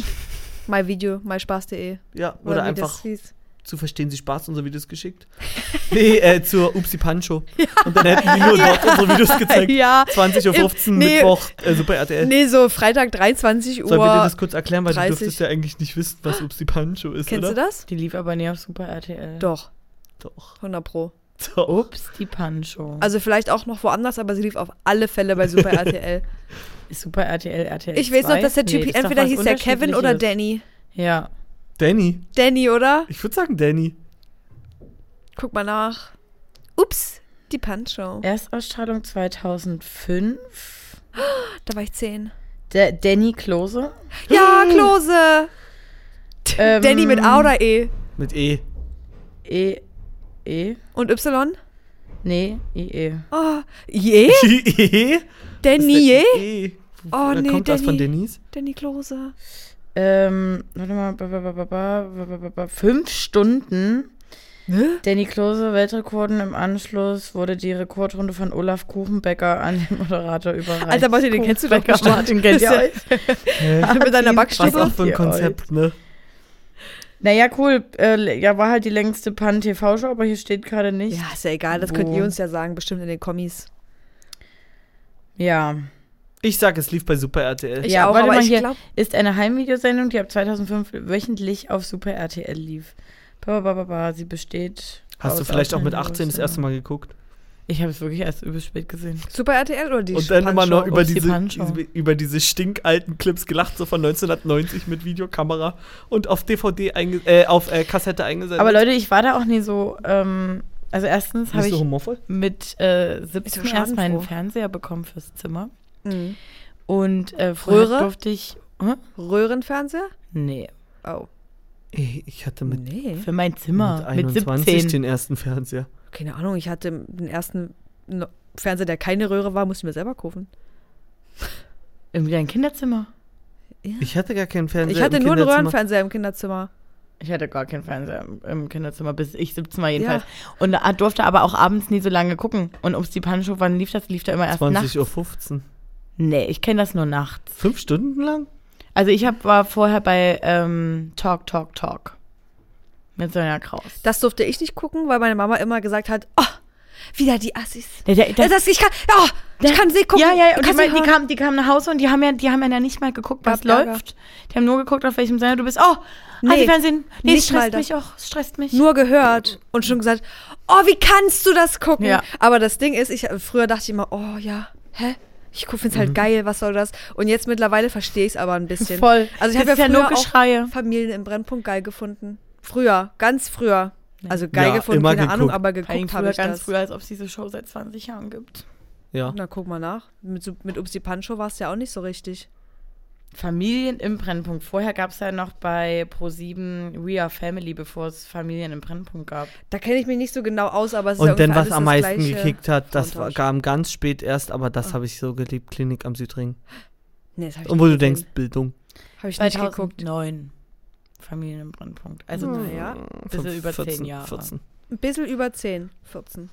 My Video, myspaß.de. ja. Oder, wie einfach das hieß. Zu verstehen Sie Spaß unsere Videos geschickt. nee, äh, zur Upsi Pancho. Und dann hätten die nur dort unsere Videos gezeigt. Ja. 20.15 Uhr, Nee. Mittwoch, äh, Super RTL. Nee, so Freitag 23 Uhr. Sollen wir dir das kurz erklären, weil 30. du dürftest ja eigentlich nicht wissen, was Upsi Pancho ist, Kennst oder? du das? Die lief aber nie auf Super RTL. Doch, Doch. 100 Pro. Doch. Ups, die Pancho. Also vielleicht auch noch woanders, aber sie lief auf alle Fälle bei Super RTL. Super RTL, RTL. Ich weiß noch, 2? dass der Typ Nee, entweder hieß der Kevin oder. Danny. Ja. Danny. Danny, oder? Ich würde sagen Danny. Guck mal nach. Ups, die Pancho. Erstausstrahlung 2005. Da war ich 10. Der Danny Klose. Ja, Klose. Ähm, Danny mit A oder E? Mit E. E. E. Und Y? Nee, IE. Oh, je? E? Danny, je? E. Oh, Äh, nee, Kommt das von Danny. Denise? Danny Klose ähm, warte mal, fünf Stunden. Ne? Danny Klose Weltrekorden im Anschluss wurde die Rekordrunde von Olaf Kuchenbecker an den Moderator überreicht. Alter Martin, den kennst du doch bestimmt. Martin kennt ja. ja. Mit deiner Backstube. Das ist auch für ein Konzept, ne? Naja, cool. Äh, ja, war halt die längste Pan-TV-Show, aber hier steht gerade nicht. Ja, ist ja egal. Das Wo. könnt ihr uns ja sagen, bestimmt in den Kommis. Ja. Ich sag, es lief bei Super RTL. Ich ja, auch, warte aber mal ich hier. glaub- Ist eine Heimvideosendung, die ab 2005 wöchentlich auf Super RTL lief. Ba, ba, ba, ba, sie besteht. Hast du vielleicht auch mit Ausschnitten 18 das aus- erste Mal geguckt? Ich habe es wirklich erst übel spät gesehen. Super RTL oder die Und dann immer noch über diese, diese, über diese stinkalten Clips gelacht, so von 1990 mit Videokamera und auf DVD, einge äh, auf äh, Kassette eingesetzt. Aber Leute, ich war da auch nie so. Ähm, also, erstens habe ich humorvoll? mit äh, 17 Ist so erst meinen. Fernseher bekommen fürs Zimmer. Mhm. Und äh, Röhre? durfte ich. Hä? Röhrenfernseher? Nee. Oh. Ey, ich hatte mit, Nee. Für mein Zimmer. mit Mit, 21 17. den ersten Fernseher. Keine Ahnung, ich hatte den ersten Fernseher, der keine Röhre war, musste ich mir selber kaufen. Irgendwie ein Kinderzimmer. Ich hatte gar keinen Fernseher. Ich hatte im nur einen. Röhrenfernseher im Kinderzimmer. Ich hatte gar keinen Fernseher im, im Kinderzimmer, bis ich 17 war jedenfalls. Und da durfte aber auch abends nie so lange gucken. Und ums die Pancho, wann lief das? Lief da immer erst nachts. 20.15 Uhr. Nee, ich kenne das nur nachts. Fünf Stunden lang? Also ich hab, war vorher bei ähm, Talk, Talk, Talk. Mit Sonja Kraus. Das durfte ich nicht gucken, weil meine Mama immer gesagt hat, oh, wieder die Assis. Der, der, der, Äh, das, ich kann, oh, ich kann sie gucken. ja, ja, und die, mein, die, kamen, die kamen nach Hause und die haben ja, die haben ja nicht mal geguckt, was Gab läuft. Die haben nur geguckt, auf welchem Sender du bist. Oh, Nee, nee, Fernsehen. Nee, nicht es mal stresst das. mich auch. Es stresst mich. nur gehört und schon gesagt, oh, wie kannst du das gucken? Ja. Aber das Ding ist, ich früher dachte ich immer, oh ja, hä? Ich finde es Mhm. halt geil, was soll das? Und jetzt mittlerweile verstehe ich es aber ein bisschen. Voll. Also ich habe ja ja früher nur Geschreie. auch Familien im Brennpunkt geil gefunden. Früher, ganz früher. Also geil Ja, gefunden, keine Ahnung, geguckt. aber Vor allem geguckt habe ich ganz das. früher, als ob es diese Show seit 20 Jahren gibt. Ja. Na, guck mal nach. Mit, mit Upsi Pancho war es ja auch nicht so richtig. Familien im Brennpunkt. Vorher gab es ja noch bei Pro7 We Are Family, bevor es Familien im Brennpunkt gab. Da kenne ich mich nicht so genau aus, aber es ist ja Und dann, ungefähr was am das meisten gekickt hat, das war, kam ganz spät erst, aber das Ah. habe ich so geliebt, Klinik am Südring. Nee, das ich Und wo nicht du gesehen. denkst, Bildung. Habe ich nicht geguckt. 2009. Familien im Brennpunkt. Also Hm. naja. Naja. Bisschen über 10 14, Jahre. 14. Ein bisschen über 10, 14.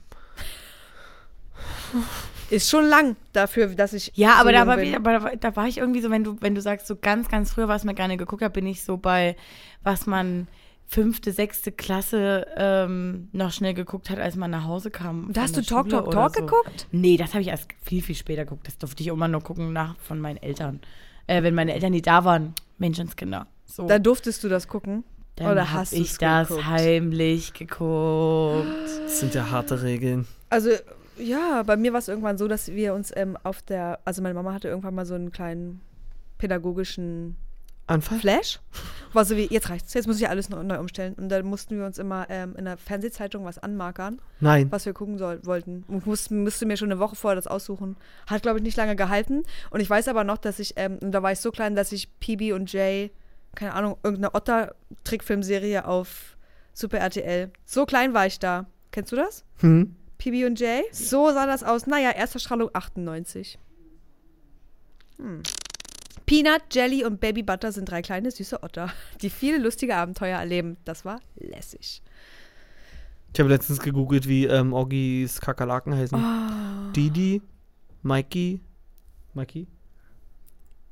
Ist schon lang dafür, dass ich. Ja, so aber, da jung war, bin. wieder- aber da, war- da war ich irgendwie so, wenn du, wenn du sagst, so ganz, ganz früher, was man gerne geguckt hat, bin ich so bei, was man fünfte, sechste Klasse ähm, noch schnell geguckt hat, als man nach Hause kam. Da hast du Talk, Schule Talk, Talk so. geguckt? Nee, das habe ich erst viel, viel später geguckt. Das durfte ich immer nur gucken nach von meinen Eltern. Äh, wenn meine Eltern nicht da waren, Menschenskinder. So. Da durftest du das gucken. Dann oder hab hast ich du's das geguckt? heimlich geguckt. Das sind ja harte Regeln. Also, ja, bei mir war es irgendwann so, dass wir uns ähm, auf der. Also, meine Mama hatte irgendwann mal so einen kleinen pädagogischen Anfall? Flash. War so wie, jetzt reicht's, jetzt muss ich alles neu, neu umstellen. Und dann mussten wir uns immer ähm, in der Fernsehzeitung was anmarkern, Nein. was wir gucken soll, wollten. Und musste, musste mir schon eine Woche vorher das aussuchen. Hat, glaube ich, nicht lange gehalten. Und ich weiß aber noch, dass ich, ähm, und da war ich so klein, dass ich PB und Jay, keine Ahnung, irgendeine Otter-Trickfilmserie auf Super RTL. So klein war ich da. Kennst du das? Hm? PB und Jay? So sah das aus. Naja, Ersterstrahlung 98. Hm. Peanut, Jelly und Baby Butter sind drei kleine süße Otter, die viele lustige Abenteuer erleben. Das war lässig. Ich habe letztens gegoogelt, wie ähm, Orgis Kakerlaken heißen. Oh. Didi, Mikey, Mikey?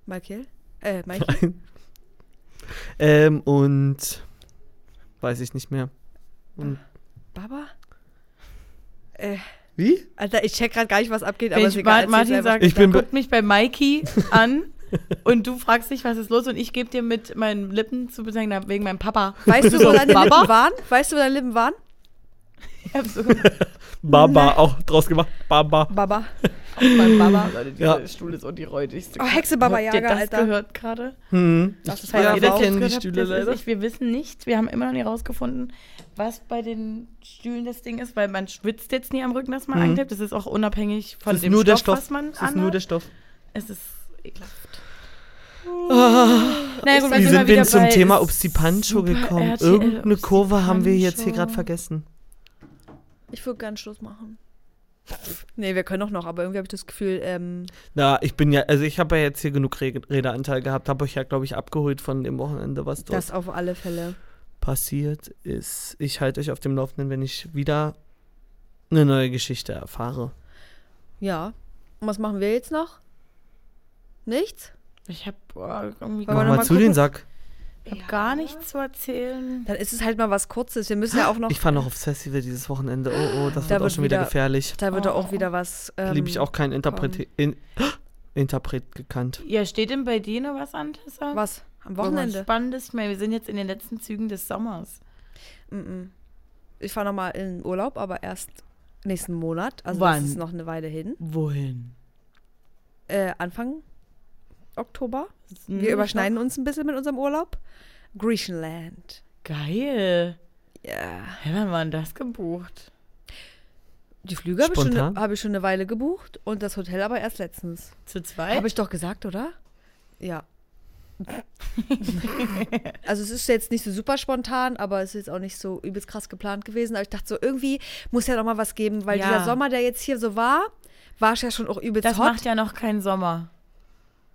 Michael? Äh, Mikey? ähm, und weiß ich nicht mehr. Und, Baba? Äh, wie? Alter, ich check gerade gar nicht, was abgeht, aber Wenn ist ich, egal. Martin sagt, Ich bin guckt mich bei Mikey an und du fragst dich, was ist los und ich gebe dir mit meinen Lippen zu bezeichnen, na, wegen meinem Papa. Weißt du, wo deine? Lippen waren? Weißt du, wo deine Lippen waren? Ich hab so Baba, auch draus gemacht. Baba. Baba. mein Baba. Leute, dieser Ja. Stuhl ist auch die räudigste. Oh, Hexe Baba Habt ihr Yaga, das Alter. gehört gerade? Hm. Das ist Falls ja auch jetzt kennen die Stühle das ist leider. nicht, wir wissen nicht, wir haben immer noch nicht rausgefunden, was bei den Stühlen das Ding ist, weil man schwitzt jetzt nie am Rücken, dass man Mhm. anklebt. Das ist auch unabhängig von ist dem Stoff, der Stoff. was man Das ist nur der. Stoff. Es ist ekelhaft. Ah. Naja, gut, Wie sind wir zum Thema Upsi Pancho Super gekommen? RTL Irgendeine Kurve haben wir jetzt hier gerade vergessen. Ich würde gerne Schluss machen. Nee, wir können auch noch, aber irgendwie habe ich das Gefühl, ähm, Na, ich bin ja, also ich habe ja jetzt hier genug Re Redeanteil gehabt, habe euch ja, glaube ich, abgeholt von dem Wochenende, was dort das auf alle Fälle. passiert ist. Ich halte euch auf dem Laufenden, wenn ich wieder eine neue Geschichte erfahre. Ja. Und was machen wir jetzt noch? Nichts? Ich habe irgendwie Wollen wir Mach mal mal zu gucken? den Sack. Ich hab gar nichts zu erzählen. Dann ist es halt mal was Kurzes. Wir müssen ja auch noch. Ich fahre noch aufs Festival dieses Wochenende. Oh, oh, das Da wird auch schon wieder wieder- gefährlich. Da wird Oh. auch wieder was. Ähm, Liebe ich auch keinen Interpret in Interpret gekannt. Ja, steht denn bei dir noch was an, Tessa? Was? Am Wochenende? Spannendes. Ich meine, wir sind jetzt in den letzten Zügen des Sommers. Mm -mm. Ich fahre nochmal in Urlaub, aber erst nächsten Monat. Also Wann? das ist noch eine Weile hin. Wohin? Äh, Anfang Oktober. Hm, Wir überschneiden uns ein bisschen mit unserem Urlaub. Griechenland. Geil. Ja. Hä, wann war denn das gebucht? Die Flüge habe ich, eine- hab ich schon eine Weile gebucht und das Hotel aber erst letztens. Zu zweit? Habe ich doch gesagt, oder? Ja. also es ist jetzt nicht so super spontan, aber es ist jetzt auch nicht so übelst krass geplant gewesen. Aber ich dachte so, irgendwie muss ja noch mal was geben, weil Ja. dieser Sommer, der jetzt hier so war, war ja schon auch übelst das hot. macht ja noch keinen Sommer.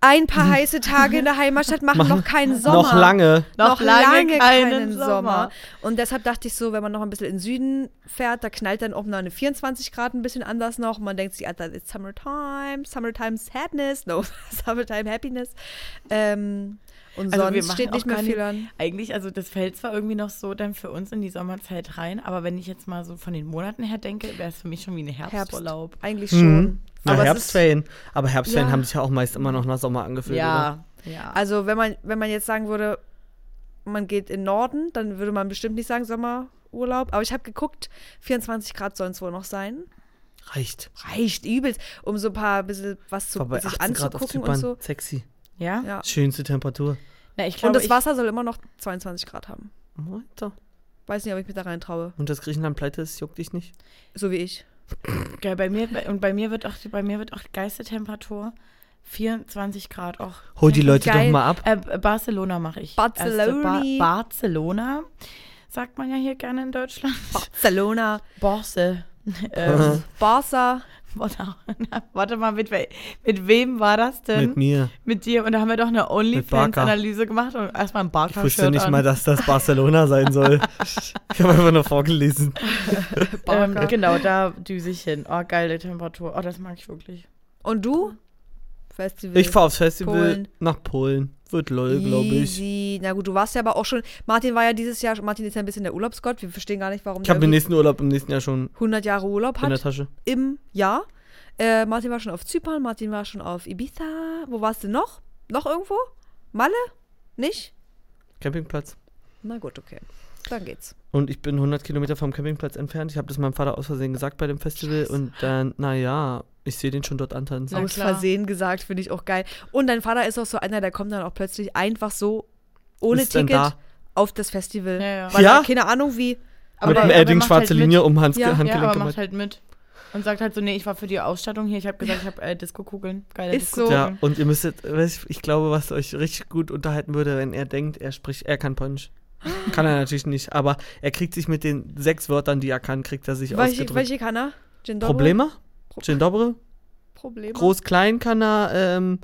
Ein paar heiße Tage in der Heimatstadt machen noch keinen Sommer. Noch lange. Noch lange keinen Sommer. Und deshalb dachte ich so, wenn man noch ein bisschen in den Süden fährt, da knallt dann auch noch eine 24 Grad ein bisschen anders noch. Und man denkt sich, Alter, it's summertime, summertime sadness, no, summertime happiness. Ähm, und Also wir sonst machen steht auch nicht mehr viel an. Eigentlich, also das fällt zwar irgendwie noch so dann für uns in die Sommerzeit rein, aber wenn ich jetzt mal so von den Monaten her denke, wäre es für mich schon wie ein Herbsturlaub. Eigentlich Mhm. schon. Na, Aber Herbstferien. Aber Herbstferien Ja. haben sich ja auch meist immer noch nach Sommer angefühlt. Oder? Ja, ja. also wenn man, wenn man jetzt sagen würde, man geht in Norden, dann würde man bestimmt nicht sagen Sommerurlaub. Aber ich habe geguckt, 24 Grad sollen es wohl noch sein. Reicht. Reicht übelst, um so ein paar bisschen was zu sich 18 Grad auf anzugucken Zypern. und so. Sexy. Ja? Ja. Schönste Temperatur. Na, ich Und glaube, das ich, Wasser soll immer noch 22 Grad haben. Alter. Weiß nicht, ob ich mich da rein traue. Und das Griechenland pleite ist, juckt dich nicht? So wie ich. Ja, bei mir und bei mir wird auch bei mir wird auch geilste Temperatur 24 Grad auch. Hol die Leute Geil. doch mal ab. Äh, Barcelona mache ich. Barceloni. Erste Ba Barcelona sagt man ja hier gerne in Deutschland. Barcelona, Barce. ähm, Barca. warte, warte mal, mit, we mit wem war das denn? Mit mir. Mit dir. Und da haben wir doch eine. OnlyFans-Analyse gemacht und erstmal ein Ich Barca-Shirt wusste nicht an. mal, dass das Barcelona sein soll. ich habe einfach nur vorgelesen. ähm, genau, da düse ich hin. Oh, geile Temperatur. Oh, das mag ich wirklich. Und du? Festival. Ich fahre aufs Festival Polen. nach Polen. Wird lol, glaube ich. Na gut, du warst ja aber auch schon. Martin war ja dieses Jahr. Martin ist ja ein bisschen der Urlaubsgott. Wir verstehen gar nicht, warum Ich habe den nächsten Urlaub im nächsten Jahr schon 100 Jahre Urlaub in der hat Tasche. im Jahr. Äh, Martin war schon auf Zypern. Martin war schon auf Ibiza. Wo warst du noch? Noch irgendwo? Malle? Nicht? Campingplatz. Na gut, okay. Dann geht's. Und ich bin 100 Kilometer vom Campingplatz entfernt. Ich habe das meinem Vater aus Versehen gesagt bei dem Festival. Und dann, naja, ich sehe den schon dort antanzen. Aus. Versehen gesagt, finde ich auch geil. Und dein Vater ist auch so einer, der kommt dann auch plötzlich einfach so ohne Ist Ticket da. auf das Festival. Ja, ja. Weil Ja? er keine Ahnung wie. Mit der- einem aber Edding macht schwarze halt Linie mit. um Hans Ja, ja, Ja, Handgelenk aber gemacht. macht halt mit. Und sagt halt so, nee, ich war für die Ausstattung hier. Ich habe gesagt, ich habe äh, Disco-Kugeln. Geile Ist so. Disco-Kugeln. Ja, und ihr müsstet, weiß ich ich glaube, was euch richtig gut unterhalten würde, wenn er denkt, er spricht, er kann Polnisch. Kann er natürlich nicht, aber er kriegt sich mit den sechs Wörtern, die er kann, kriegt er sich Welche, ausgedrückt. welche kann er? Dobry? Probleme? Dzień dobry? Probleme. Groß, klein kann er, ähm,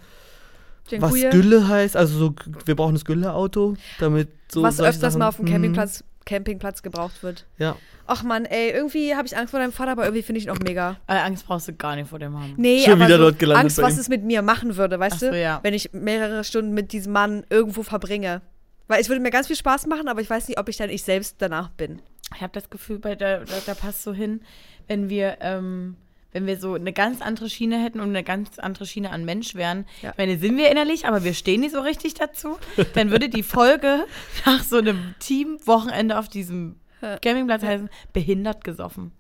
was. Gülle heißt, also so, wir brauchen das Gülle-Auto, damit so was öfters Sachen- mal auf dem Mhm. Campingplatz, Campingplatz gebraucht wird. Ja. Ach man, ey, irgendwie habe ich Angst vor deinem Vater, aber irgendwie finde ich ihn auch mega. Äh, Angst brauchst du gar nicht vor dem haben. Nee, Schon aber wieder so dort gelandet Angst, was es mit mir machen würde, weißt Ach so, du? ja. Wenn ich mehrere Stunden mit diesem Mann irgendwo verbringe. Weil es würde mir ganz viel Spaß machen, aber ich weiß nicht, ob ich dann ich selbst danach bin. Ich habe das Gefühl, bei der, da, da passt so hin, wenn wir, ähm, wenn wir so eine ganz andere Schiene hätten und eine ganz andere Schiene an Mensch wären. Ja. Ich meine, sind wir innerlich, aber wir stehen nicht so richtig dazu. Dann würde die Folge nach so einem Team-Wochenende auf diesem Campingplatz heißen, behindert gesoffen.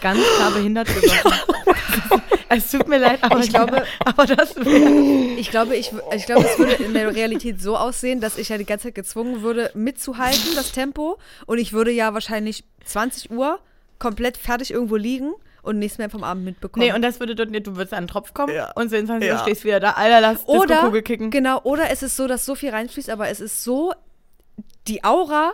Ganz klar behindert gesoffen. es tut mir leid, aber Ich glaube- aber das. Ich glaube, ich, ich glaube, es würde in der Realität so aussehen, dass ich ja die ganze Zeit gezwungen würde, mitzuhalten, das Tempo. Und ich würde ja wahrscheinlich 20 Uhr komplett fertig irgendwo liegen und nichts mehr vom Abend mitbekommen. Nee, und das würde dort, du würdest an den Tropf kommen Ja. und so in 20 Uhr Ja. stehst du wieder da. Alter, lass oder, Disco-Kugel kicken. genau, oder es ist so, dass so viel reinfließt, aber es ist so, die Aura,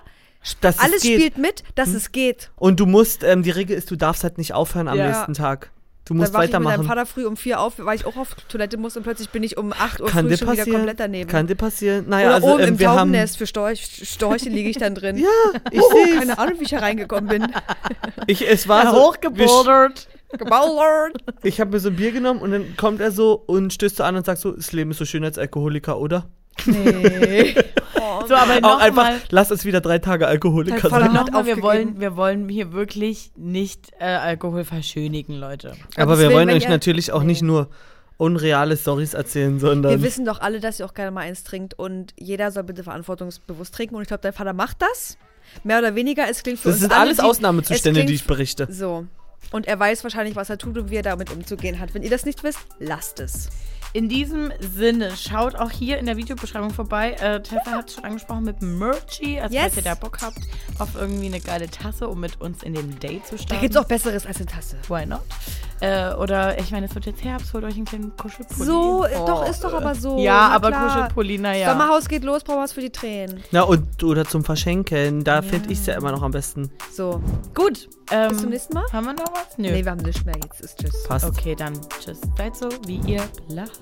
Dass es alles spielt mit, dass es geht. Und du musst, ähm, die Regel ist, du darfst halt nicht aufhören am Ja. nächsten Tag. Du Dann musst wache ich mit meinem weitermachen. Vater früh um vier auf, weil ich auch auf Toilette muss und plötzlich bin ich um 8 Uhr Kann früh schon wieder komplett daneben. Kann dir passieren. Naja, Oder also oben ähm, im wir haben. Taubennest für Storch, Storche liege ich dann drin. Ja, ich oh, sehe keine Ahnung, wie ich hereingekommen bin. Ich, es war Ja, so, hochgebouldert. Geballert. ich habe mir so ein Bier genommen und dann kommt er so und stößt so an und sagt so, das Leben ist so schön als Alkoholiker, oder? Nee. So, aber Auch noch einfach, mal, lass uns wieder drei Tage Alkoholiker sein. mal wir, wollen, wir wollen hier wirklich nicht äh, Alkohol verschönigen, Leute. Aber Gottes wir wollen euch natürlich auch nicht nur unreale Stories erzählen, sondern Wir wissen doch alle, dass ihr auch gerne mal eins trinkt und jeder soll bitte verantwortungsbewusst trinken. Und ich glaube, dein Vater macht das. Mehr oder weniger. Es klingt für das uns sind alle, alles Ausnahmezustände, die ich berichte. So. Und er weiß wahrscheinlich, was er tut und wie er damit umzugehen hat. Wenn ihr das nicht wisst, lasst es. In diesem Sinne, schaut auch hier in der Videobeschreibung vorbei. Äh, Tessa hat es schon angesprochen mit Merchy. Also, Yes. falls ihr da Bock habt auf irgendwie eine geile Tasse, um mit uns in den Date zu starten. Da gibt es auch Besseres als eine Tasse. Why not? Äh, oder, ich meine, es wird jetzt Herbst, holt euch einen kleinen Kuschelpulli. So, äh, doch, ist doch aber so. Ja, Na aber klar. Kuschelpulli, naja. Sommerhaus geht los, brauchen wir was für die Tränen. Ja, und oder zum Verschenken, da finde ich es ja immer noch am besten. So. Gut. Ähm, Bis zum nächsten Mal? Haben wir noch was? Nö. Nee, wir haben nichts mehr. Jetzt ist Tschüss. Passt. Okay, dann tschüss. Seid so, wie ihr bleibt.